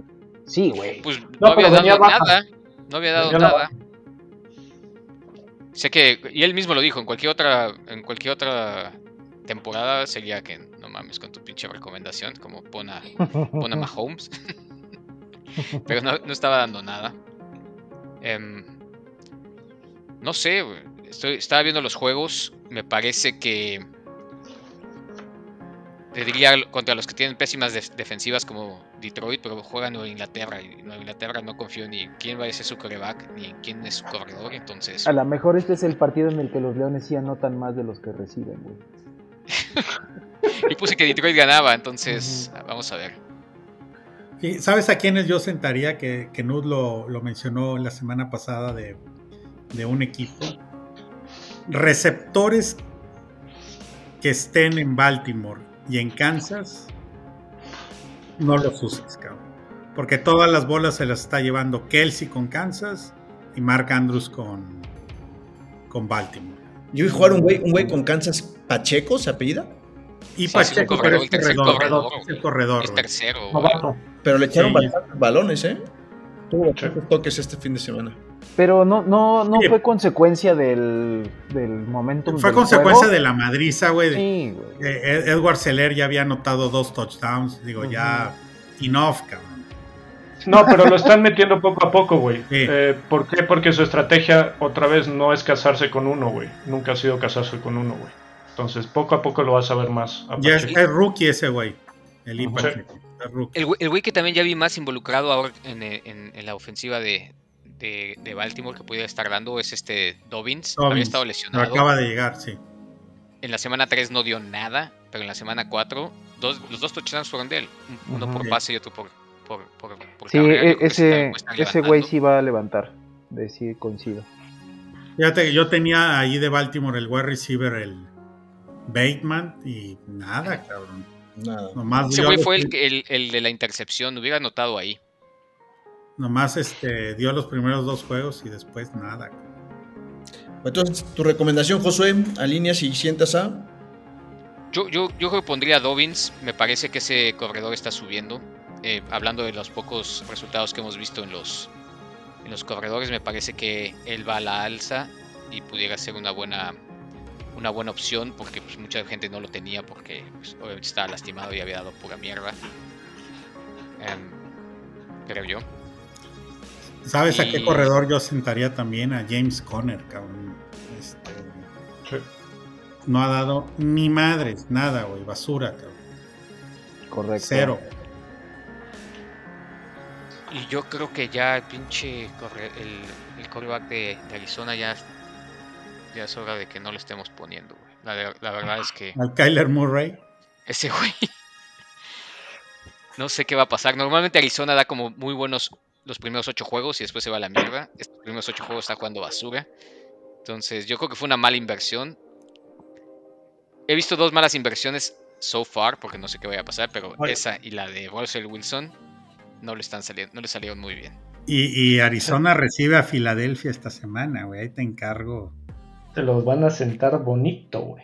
Sí, güey. Pues no, No, había dado baja. nada. No había dado Venía nada. Sé que, y él mismo lo dijo, en cualquier otra, en cualquier otra temporada sería que no mames con tu pinche recomendación, como pon a, pon a [laughs] Mahomes. [laughs] [laughs] pero no, no estaba dando nada. Em, no sé, estoy, estaba viendo los juegos, me parece que te diría contra los que tienen pésimas def- defensivas como Detroit, pero juegan Nueva Inglaterra y Nueva Inglaterra no confío ni en quién va a ser su coreback ni en quién es su corredor, entonces A lo mejor este es el partido en el que los Leones sí anotan más de los que reciben, güey. [laughs] y puse que Detroit ganaba, entonces vamos a ver. ¿Sabes a quiénes yo sentaría? Que, que Nud lo, lo mencionó la semana pasada de, de un equipo. Receptores que estén en Baltimore y en Kansas, no los uses, cabrón. Porque todas las bolas se las está llevando Kelsey con Kansas y Mark Andrews con, con Baltimore. Yo vi jugar un güey, un güey con Kansas Pacheco, ¿se apellida? Y Sí, es un Pacheco, corredor, pero es el tercer corredor. Es el corredor, Es güey. tercero. Novato. Pero le echaron Sí. bastantes balones, ¿eh? Tuvo bastantes toques este fin de semana. Pero no, no, no Sí. fue consecuencia del, del momentum. Fue del consecuencia juego. de la madriza, güey. Sí, güey. Eh, Ed- Edward Seller ya había anotado dos touchdowns. Digo, ya enough, cabrón. No, pero lo están metiendo poco a poco, güey. Sí. Eh, ¿Por qué? Porque su estrategia otra vez no es casarse con uno, güey. Nunca ha sido casarse con uno, güey. Entonces, poco a poco lo vas a ver más. a Ya es rookie ese güey. El rookie. El, güey- el güey que también ya vi más involucrado ahora en, eh, en- en la ofensiva de, de- de Baltimore que pudiera estar dando es este Dobbins. Había estado Pero lesionado. acaba de llegar, sí. En la semana 3 no dio nada, pero en la semana 4 dos, los dos touchdowns fueron de él. Uno Ujú. por pase y otro por, por, por, por Sí, e- ese, ese güey sí va a levantar. De sí, coincido. Fíjate que yo tenía ahí de Baltimore el wide receiver, el Bateman, y nada, cabrón. Nada. Nomás, Ese güey fue el, de la intercepción, hubiera anotado ahí. nomás este, dio los primeros dos juegos y después nada. Entonces, tu recomendación, Josué, alineas y sientas a. Yo, yo, yo creo que pondría a Dobbins. Me parece que ese corredor está subiendo. Eh, hablando de los pocos resultados que hemos visto en los, en los corredores, me parece que él va a la alza y pudiera ser una buena, una buena opción porque pues, mucha gente no lo tenía porque pues, obviamente estaba lastimado y había dado pura mierda. Em, creo yo. ¿Sabes a qué corredor yo sentaría también? A James Conner, cabrón. Este, Sí. no ha dado ni madres, nada, güey. Basura, cabrón. Correcto. Cero. Y yo creo que ya el pinche corre- el, el de Arizona ya, ya es hora de que no lo estemos poniendo. güey. La, verdad es que Al Kyler Murray. ese güey no sé qué va a pasar. Normalmente Arizona da como muy buenos los primeros ocho juegos y después se va a la mierda. Estos primeros ocho juegos está jugando basura. Entonces yo creo que fue una mala inversión. He visto dos malas inversiones so far, porque no sé qué vaya a pasar, pero Oye. esa y la de Russell Wilson no le están saliendo, no le salieron muy bien. Y, y Arizona recibe a Filadelfia esta semana, güey. Ahí te encargo. Te los van a sentar bonito, güey.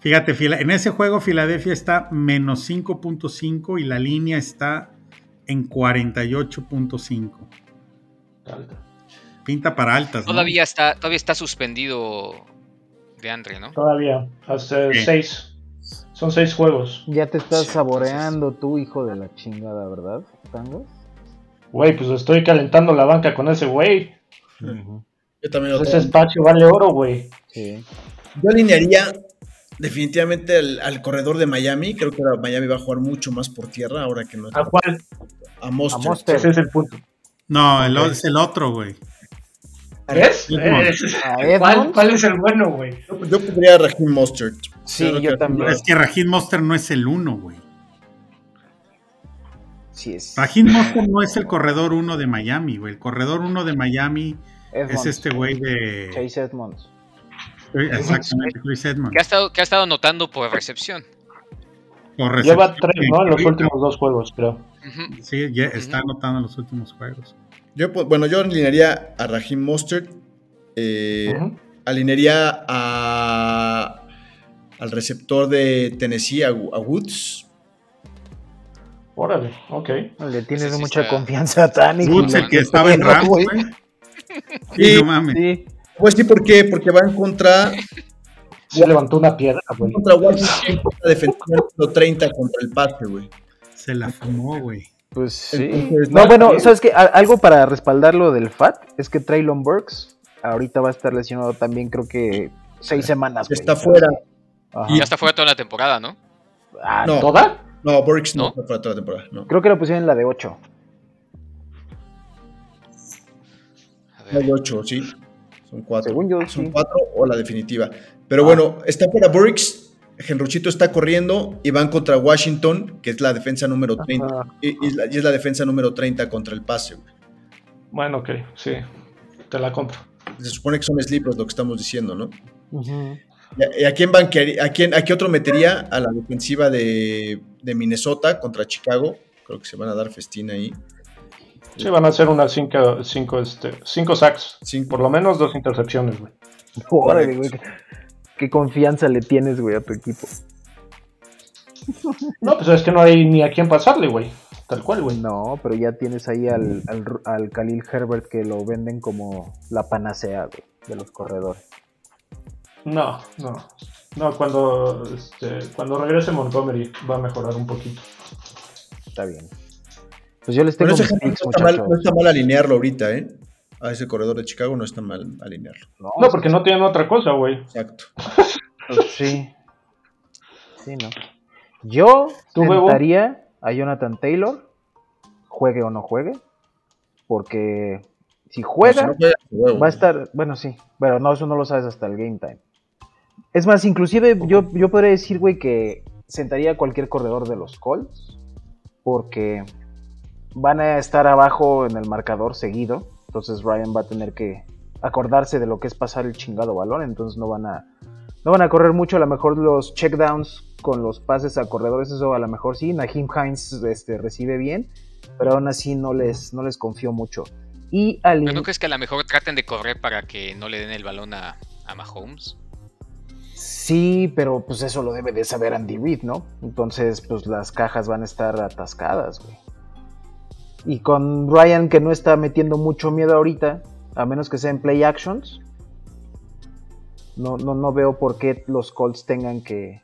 Fíjate, en ese juego Filadelfia está menos 5.5 y la línea está en 48.5. Alta. Pinta para altas, ¿no? Todavía está, todavía está suspendido de Andre, ¿no? Todavía, hasta seis. Son seis juegos. Ya te estás Sí, saboreando tú, hijo de la chingada, ¿verdad, Tango? Güey, pues estoy calentando la banca con ese güey. Yo también lo tengo. ese espacio vale oro, güey. Sí. Yo alinearía definitivamente al, al corredor de Miami. Creo que ahora Miami va a jugar mucho más por tierra ahora que no ¿A cuál? a Monster. A Monster. Ese es el punto. No, el, es el otro, güey. Ese- ¿A [laughs] ¿Cuál, es el bueno, güey? Yo, yo pondría a Raheem Mostert. Sí, yo que- también. Es que Rajin Monster no es el uno, güey. Sí es. Rajin Monster no es el corredor uno de Miami, güey. El corredor uno de Miami Edmonds. es este güey de... Chase Edmonds. Exactamente, Chris Edmonds. Que ha estado, que ha estado anotando por recepción. Por Lleva tres, ¿no? En los últimos dos juegos, creo. Sí, ya está anotando en los últimos juegos. Yo, pues, bueno, yo alinearía a Raheem Mostert. eh. Alinearía a, al receptor de Tennessee, a, a Woods. Órale, ok. Le tienes sí mucha está- confianza a Tani. Woods, el que estaba en Rams, güey. [laughs] Sí. No mames. Sí. Pues sí, ¿por qué? Porque va en contra, Se levantó una piedra, güey. contra Washington, la defensiva número 30 contra el pase, güey. Se la fumó, güey. Pues sí. Entonces, no, no, bueno. ¿sabes qué? Algo para respaldar lo del FAT es que Traylon Burks ahorita va a estar lesionado también, creo que seis semanas. güey. Está fuera. Ajá. Ya está fuera toda la temporada, ¿no? Ah, No. ¿Toda? No, Burks no, ¿No? está fuera toda la temporada. No. Creo que lo pusieron en la de 8. Hay ocho, sí. Son cuatro. Según yo, Son sí. cuatro o la definitiva. Pero bueno, está fuera Burks. Genruchito está corriendo y van contra Washington, que es la defensa número 30. Ajá. Y, y la- y es la defensa número 30 contra el pase. güey. Bueno, ok, sí. Te la compro. Se supone que son sleepers lo que estamos diciendo, ¿no? ¿Y a, y a quién banquearía- a quién, a qué otro metería? A la defensiva de, de Minnesota contra Chicago. Creo que se van a dar festín ahí. Sí, van a hacer unas 5 cinco, este, cinco sacks. Cinco. Por lo menos dos intercepciones, güey. Órale, güey. Qué confianza le tienes, güey, a tu equipo. No, pues es que no hay ni a quién pasarle, güey. Tal cual, güey. No, pero ya tienes ahí al, al, al Khalil Herbert que lo venden como la panacea, güey, de los corredores. No, no. No, cuando, este, cuando regrese Montgomery va a mejorar un poquito. Está bien. Pues yo les tengo ese ejemplo picks, no, está mal, muchachos. no está mal alinearlo ahorita, ¿eh? A ese corredor de Chicago no está mal alinearlo. No, porque no tienen otra cosa, güey. Exacto. Pues sí. Sí, ¿no? Yo sentaría a Jonathan Taylor, juegue o no juegue, porque si juega, Si no juega, huevo. va a estar, bueno, sí, pero no, eso no lo sabes hasta el game time. Es más, inclusive yo, yo podría decir, güey, que sentaría a cualquier corredor de los Colts, porque van a estar abajo en el marcador seguido, entonces Ryan va a tener que acordarse de lo que es pasar el chingado balón, entonces no van a no van a correr mucho, a lo mejor los checkdowns con los pases a corredores, eso a lo mejor sí, Naheem Hines este, recibe bien, pero aún así no les, no les confío mucho. Y al ¿Pero no crees que a lo mejor traten de correr para que no le den el balón a, a Mahomes? Sí, pero pues eso lo debe de saber Andy Reid, ¿no? Entonces, pues las cajas van a estar atascadas, güey. Y con Ryan que no está metiendo mucho miedo ahorita, a menos que sea en play actions, no, no, no veo por qué los Colts tengan que,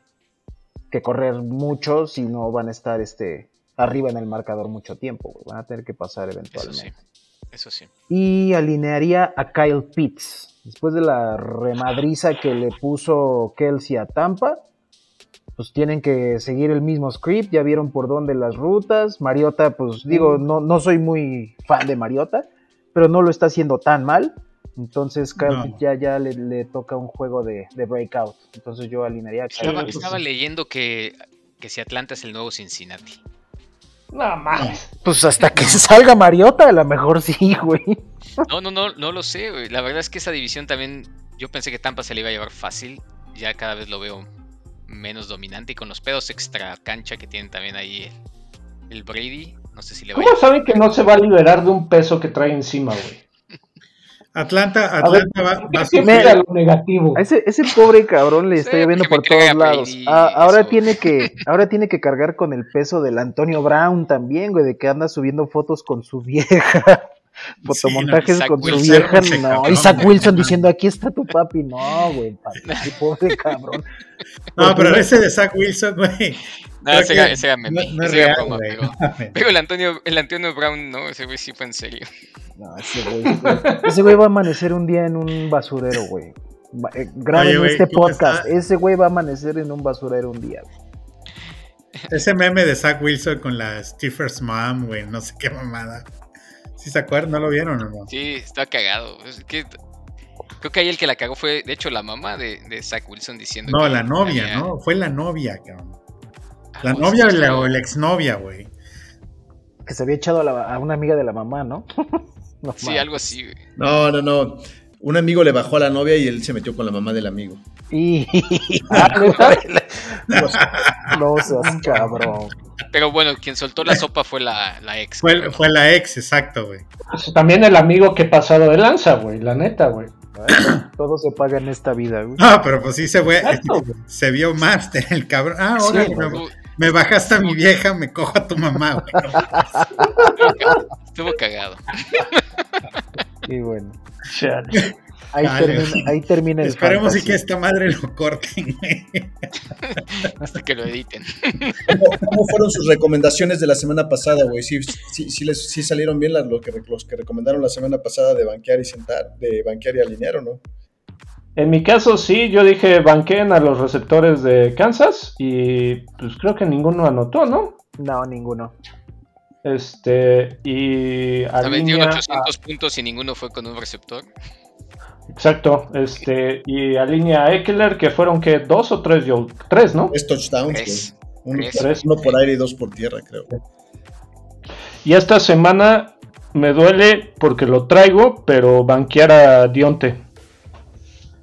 que correr mucho si no van a estar este, arriba en el marcador mucho tiempo. Van a tener que pasar Eso eventualmente. sí. Eso sí. Y alinearía a Kyle Pitts. Después de la remadriza que le puso Kelsey a Tampa, pues tienen que seguir el mismo script. Ya vieron por dónde las rutas. Mariota, pues digo, no, no soy muy fan de Mariota, pero no lo está haciendo tan mal. Entonces Kyle No. Ya, ya le, le toca un juego de, de breakout. Entonces yo alinearía a Kyle Estaba, estaba leyendo que, que si Atlanta es el nuevo Cincinnati. No mames. Pues hasta que [laughs] salga Mariota, a lo mejor sí, güey. No, no, no, no lo sé, güey. La verdad es que esa división también, yo pensé que Tampa se le iba a llevar fácil. Ya cada vez lo veo menos dominante y con los pedos extra cancha que tienen también ahí el, el Brady. No sé si le vaya ¿Cómo saben que no se va a liberar de un peso que trae encima, güey? Atlanta, A ver, Atlanta va, va a ¿por qué sufrir. lo negativo? A ese, ese pobre cabrón le Sí, está lloviendo por todos lados. Ah, ahora tiene que, [laughs] ahora tiene que cargar con el peso del Antonio Brown también, güey, de que anda subiendo fotos con su vieja. Fotomontajes Isaac con su Wilson, vieja, ese no. cabrón, Isaac Wilson no. diciendo aquí está tu papi, no, güey, papi, [laughs] qué pobre cabrón. No, pero ese de Zach Wilson, güey. No, ese era, ese era meme, no- no es real, broma, güey, pero, pero el Antonio, el Antonio Brown, no, ese güey sí fue en serio. No, ese güey, ese güey va a amanecer un día en un basurero, güey. Eh, Graben Oye, güey, este ¿cómo podcast. está? Ese güey va a amanecer en un basurero un día. güey. Ese meme de Zach Wilson con la Stiffer's Mom, güey, no sé qué mamada. ¿Sí se acuerdan? ¿No lo vieron o no? Sí, está cagado. Es que, creo que ahí el que la cagó fue, de hecho, la mamá de, de Zach Wilson diciendo No, que la novia, había- ¿no? Fue la novia, cabrón. Ah, La pues, novia o la, o la exnovia, güey. Que se había echado a, la- a una amiga de la mamá, ¿no? [laughs] No Sí, algo así, güey. No, no, no. Un amigo le bajó a la novia y él se metió con la mamá del amigo. Y... Ah, no seas cabrón. Pero bueno, quien soltó la sopa fue la, la ex. Fue, creo. fue la ex, exacto, güey. Pues también el amigo que pasado de lanza, güey. La neta, güey. [clears throat] Todo se paga en esta vida, güey. No, pero pues sí se fue. Exacto. Se vio máster el cabrón. Ah, Sí, ahora güey. me, me bajaste a mi vieja, me cojo a tu mamá, güey. [laughs] Estuvo cagado. Y bueno. Chale. Ahí, termina, ahí termina el Esperemos y que esta madre lo corten. [laughs] Hasta que lo editen. ¿Cómo, fueron sus recomendaciones de la semana pasada, güey? ¿Sí, sí, sí, les, sí salieron bien las, los, que, los que recomendaron la semana pasada de banquear y sentar, de banquear y alinear o no? En mi caso sí, yo dije banquen a los receptores de Kansas y pues creo que ninguno anotó, ¿no? No, ninguno. Este, y alinea 800 puntos y ninguno fue con un receptor. Exacto, este, y alinea a Eckler, que fueron que dos o tres, yo, tres, ¿no? Tres touchdowns, Uno, uno por aire y dos por tierra, creo. Y esta semana me duele porque lo traigo, pero banquear a Dionte.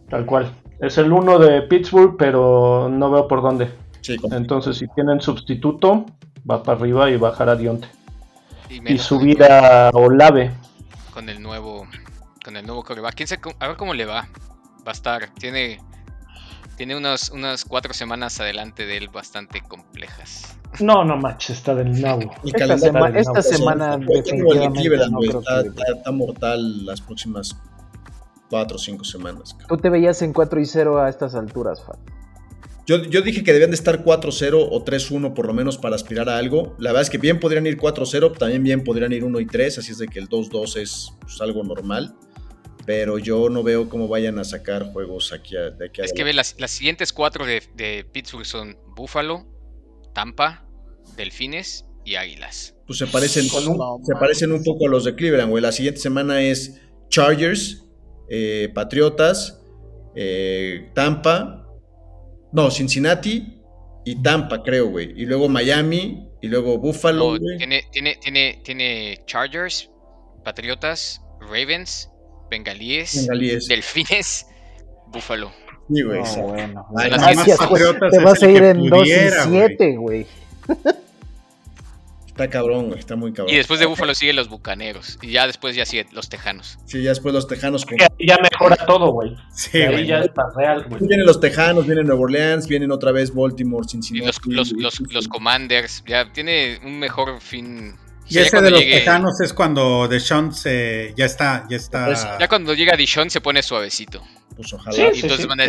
Tal cual. Es el uno de Pittsburgh, pero no veo por dónde. Entonces, si tienen sustituto, va para arriba y bajar a Dionte. Y, subir a Olave. Con el nuevo con el nuevo coreback. a ver cómo le va. Va a estar. Tiene, tiene unas, unas cuatro semanas adelante de él bastante complejas. No, no macho, está del nabo. [laughs] Esta, semana definitivamente está, mortal las próximas cuatro o cinco semanas. Tú te veías en 4 y 0 a estas alturas, Fat. Yo, dije que debían de estar 4-0 o 3-1 por lo menos para aspirar a algo. La verdad es que bien podrían ir 4-0, también bien podrían ir 1 y 3, así es de que el 2-2 es pues, algo normal. Pero yo no veo cómo vayan a sacar juegos aquí de aquí a Es que ve, las, siguientes cuatro de, Pittsburgh son Buffalo, Tampa, Delfines y Águilas. Pues se parecen, se parecen un poco a los de Cleveland, güey. La siguiente semana es Chargers, eh, Patriotas, eh, Tampa, no, Cincinnati y Tampa, creo, güey. Y luego Miami y luego Buffalo. tiene, tiene, tiene, tiene Chargers, Patriotas, Ravens, Bengalíes, Delfines, [laughs] Buffalo. Sí, güey. bueno. te vas a ir en 2 y 7, güey. Está cabrón, güey, está muy cabrón. Y después de Búfalo siguen los Bucaneros. Y ya después ya siguen los Tejanos. Sí, ya después los Tejanos. Ya, mejora todo, güey. Sí, ahí ya está real, güey. Vienen los Tejanos, vienen Nueva Orleans, vienen otra vez Baltimore, Cincinnati. Y los, los, los, Commanders. Ya tiene un mejor fin y ese de los Tejanos es cuando Deshaun se ya está, ya está. Pues, ya cuando llega Dishon se pone suavecito. Pues ojalá. y entonces, van, a,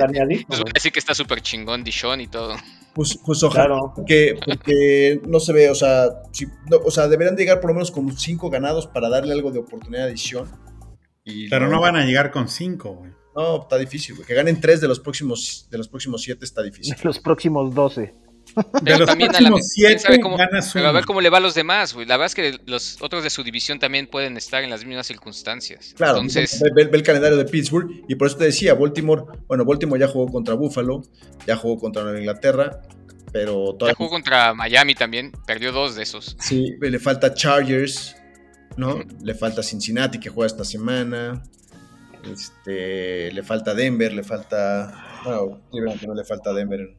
decir que está súper chingón Dishon y todo. Pues, pues ojalá. Porque, porque, no se ve, o sea, o sea, deberían llegar por lo menos con cinco ganados para darle algo de oportunidad a Dishon. Pero no, van a llegar con cinco, güey. No, está difícil, güey. Que ganen tres de los próximos, de los próximos siete está difícil. Los próximos doce. Pero también a, la, siete, cómo, a ver cómo le va a los demás, güey. La verdad es que los otros de su división también pueden estar en las mismas circunstancias. Claro, entonces ve, el calendario de Pittsburgh y por eso te decía, Baltimore, bueno, Baltimore ya jugó contra Buffalo, ya jugó contra Nueva Inglaterra, pero todavía... Ya jugó contra Miami también, perdió dos de esos. Sí, le falta Chargers, ¿no? Le falta Cincinnati que juega esta semana. Este, le falta Denver, le falta... Bueno, no le falta Denver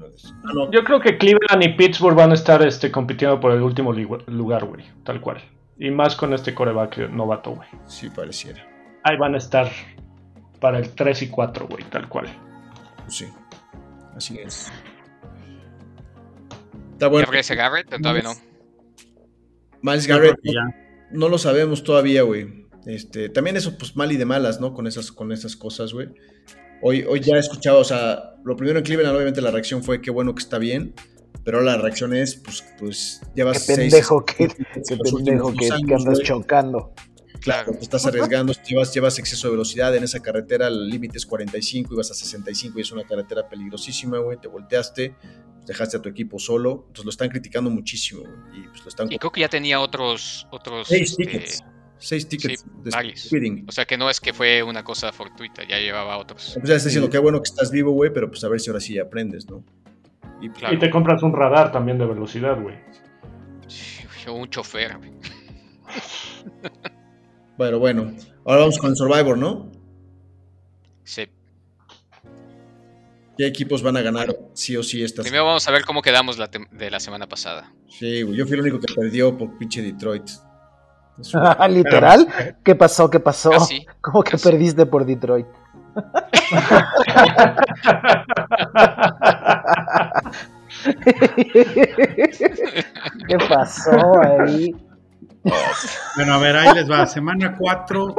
Ah, Yo creo que Cleveland y Pittsburgh van a estar este, compitiendo por el último lugar, güey, tal cual. Y más con este coreback novato, güey. Sí, pareciera. Ahí van a estar para el 3 y 4, güey, tal cual. Pues sí, así es. Está bueno. Garrett? Todavía no. Miles Garrett, no, lo sabemos todavía, güey. Este, también eso, pues mal y de malas, ¿no? Con esas, con esas cosas, güey. Hoy, hoy ya he escuchado, o sea, lo primero en Cleveland, obviamente la reacción fue qué bueno que está bien, pero la reacción es, pues, pues llevas qué pendejo que, qué pendejo que, andas chocando. Claro, te estás arriesgando, llevas, llevas exceso de velocidad en esa carretera, el límite es 45, ibas a 65 y es una carretera peligrosísima, güey, te volteaste, dejaste a tu equipo solo, entonces lo están criticando muchísimo, y pues lo están... Y creo que ya tenía otros... otros este, Seis tickets de speeding. O sea que no es que fue una cosa fortuita, ya llevaba otros. Pues ya está diciendo, qué bueno que estás vivo, güey, pero pues a ver si ahora sí aprendes, ¿no? Y, te compras un radar también de velocidad, güey. O un chofer, güey. [laughs] bueno, bueno. Ahora vamos con Survivor, ¿no? Sí. ¿Qué equipos van a ganar sí o sí esta Primero vamos a ver cómo quedamos la de la semana pasada. Sí, güey. Yo fui el único que perdió por pinche Detroit. [laughs] ¿Literal? ¿Qué pasó? ¿Qué pasó? [laughs] ¿Cómo que perdiste por Detroit? [laughs] ¿Qué pasó ahí? Bueno, a ver, ahí les va. Semana 4.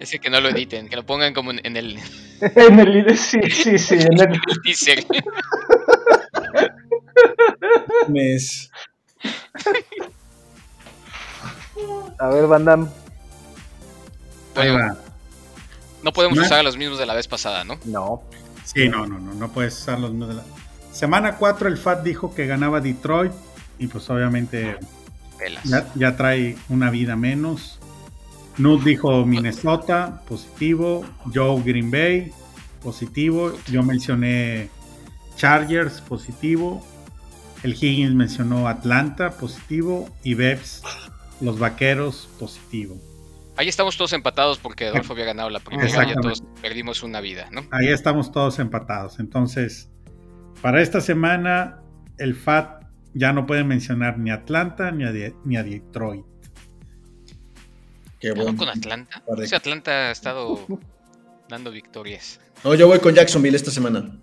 Ese que no lo editen, que lo pongan como en, el, En el sí, sí, sí. En el. Mes. A ver, Van Damme. Ahí Bueno, va. no podemos usar a los mismos de la vez pasada, ¿no? No. Sí, no, no, no, no puedes usar los mismos de la. Semana 4, el FAT dijo que ganaba Detroit. Y pues obviamente Pelas. ya, ya trae una vida menos. Nud dijo Minnesota, positivo. Joe Green Bay, positivo. Yo mencioné Chargers, positivo. El Higgins mencionó Atlanta, positivo. Y Bebs, los vaqueros, positivo. Ahí estamos todos empatados porque Adolfo había ganado la primera y todos perdimos una vida, ¿no? Ahí estamos todos empatados. Entonces, para esta semana, el FAT ya no puede mencionar ni a Atlanta ni a, De- ni a Detroit. Qué ¿Ganó bueno. con Atlanta? De- Ese Atlanta ha estado dando victorias. No, yo voy con Jacksonville esta semana.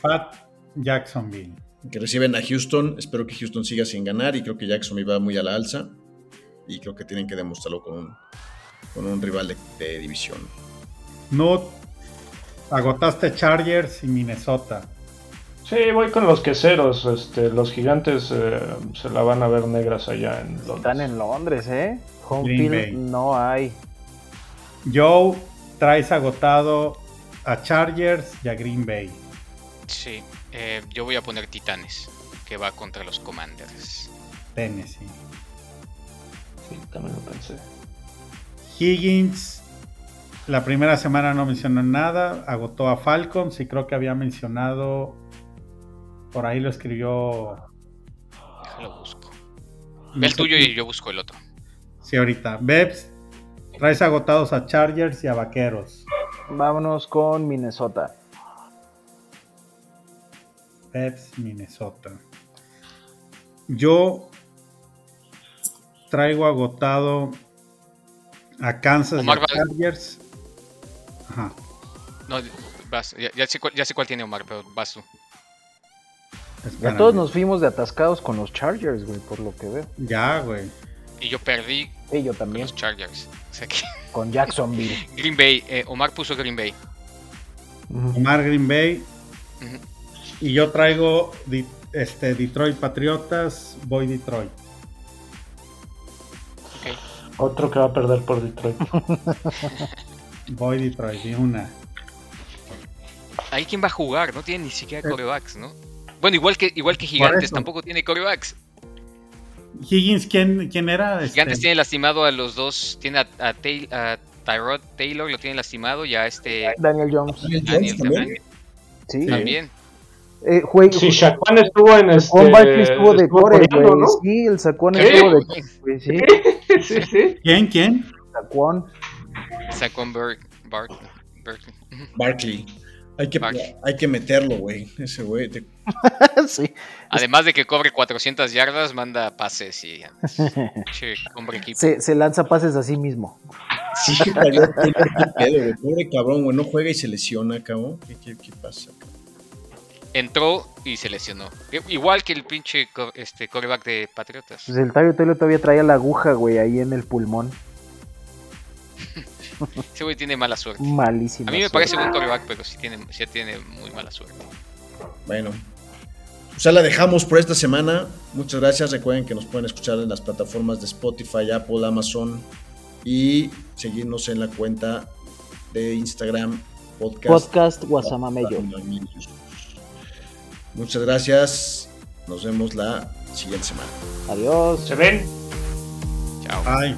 FAT Jacksonville. Que reciben a Houston. Espero que Houston siga sin ganar y creo que Jacksonville va muy a la alza. Y creo que tienen que demostrarlo con un, con un rival de, de división. No agotaste Chargers y Minnesota. sí, voy con los queseros. Este, los gigantes eh, se la van a ver negras allá en Londres. Están en Londres, ¿eh? Home Green field Bay. no hay. Joe, traes agotado a Chargers y a Green Bay. Sí, eh, yo voy a poner Titanes, que va contra los Commanders. Tennessee. Sí, también lo pensé. Higgins, la primera semana no mencionó nada, agotó a Falcons y creo que había mencionado, por ahí lo escribió. Déjalo busco. Ve el tuyo y yo busco el otro. Sí, ahorita. Bebs, traes agotados a Chargers y a Vaqueros. Vámonos con Minnesota. Bebs, Minnesota. Yo traigo agotado a Kansas Omar y a Chargers. Ajá. No, vas, ya, ya sé cuál, ya sé cuál tiene Omar, pero vas tú. Ya todos nos fuimos de atascados con los Chargers, güey, por lo que veo. Ya, güey. Y yo perdí Y yo con también, los Chargers. O sea que [laughs] con Jacksonville. Green Bay, eh, Omar puso Green Bay. Omar Green Bay. Y yo traigo este, Detroit Patriotas. Voy Detroit. Otro que va a perder por Detroit. [laughs] Voy Detroit. De una. Ahí quién va a jugar, no tiene ni siquiera corebacks, ¿no? Bueno, igual que, igual que Gigantes, tampoco tiene corebacks. Higgins, ¿quién, quién era? Este, Gigantes tiene lastimado a los dos, tiene a, a, Tay- a Tyrod Taylor, lo tiene lastimado, y a este Daniel Jones. Daniel también. Sí. también. Eh, jue- Sí, Shaquan estuvo en este. Juan Barkley estuvo de core, coreano, güey. ¿no? Sí, el Saquon estuvo de core, güey. Sí, sí, sí. ¿Quién? ¿Quién? Saquon. Saquon Bar-. Ujú. Barkley. Hay que, Barkley. hay que meterlo, güey. Ese güey. te- [laughs] sí. Además de que cobre 400 yardas, manda pases y. Che, [laughs] hombre equipo. Se, se lanza pases a sí mismo. Sí. Pobre cabrón, güey. No juega y se lesiona, cabrón. ¿Qué, qué, qué pasa? cabrón? Entró y se lesionó. Igual que el pinche co- este, coreback de Patriotas. Pues el Tayo Taylor todavía traía la aguja, güey, ahí en el pulmón. [laughs] Ese güey tiene mala suerte. Malísimo. A mí me parece buen coreback, pero sí tiene, sí tiene muy mala suerte. Bueno. O sea, la dejamos por esta semana. Muchas gracias. Recuerden que nos pueden escuchar en las plataformas de Spotify, Apple, Amazon y seguirnos en la cuenta de Instagram podcast. Podcast Guasamamello. Muchas gracias. Nos vemos la siguiente semana. Adiós. ¿Se ven? Chao. Ay.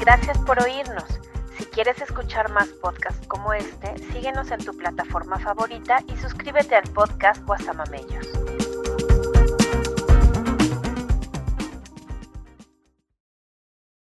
Gracias por oírnos. Si quieres escuchar más podcasts como este, síguenos en tu plataforma favorita y suscríbete al podcast Guasamamellos.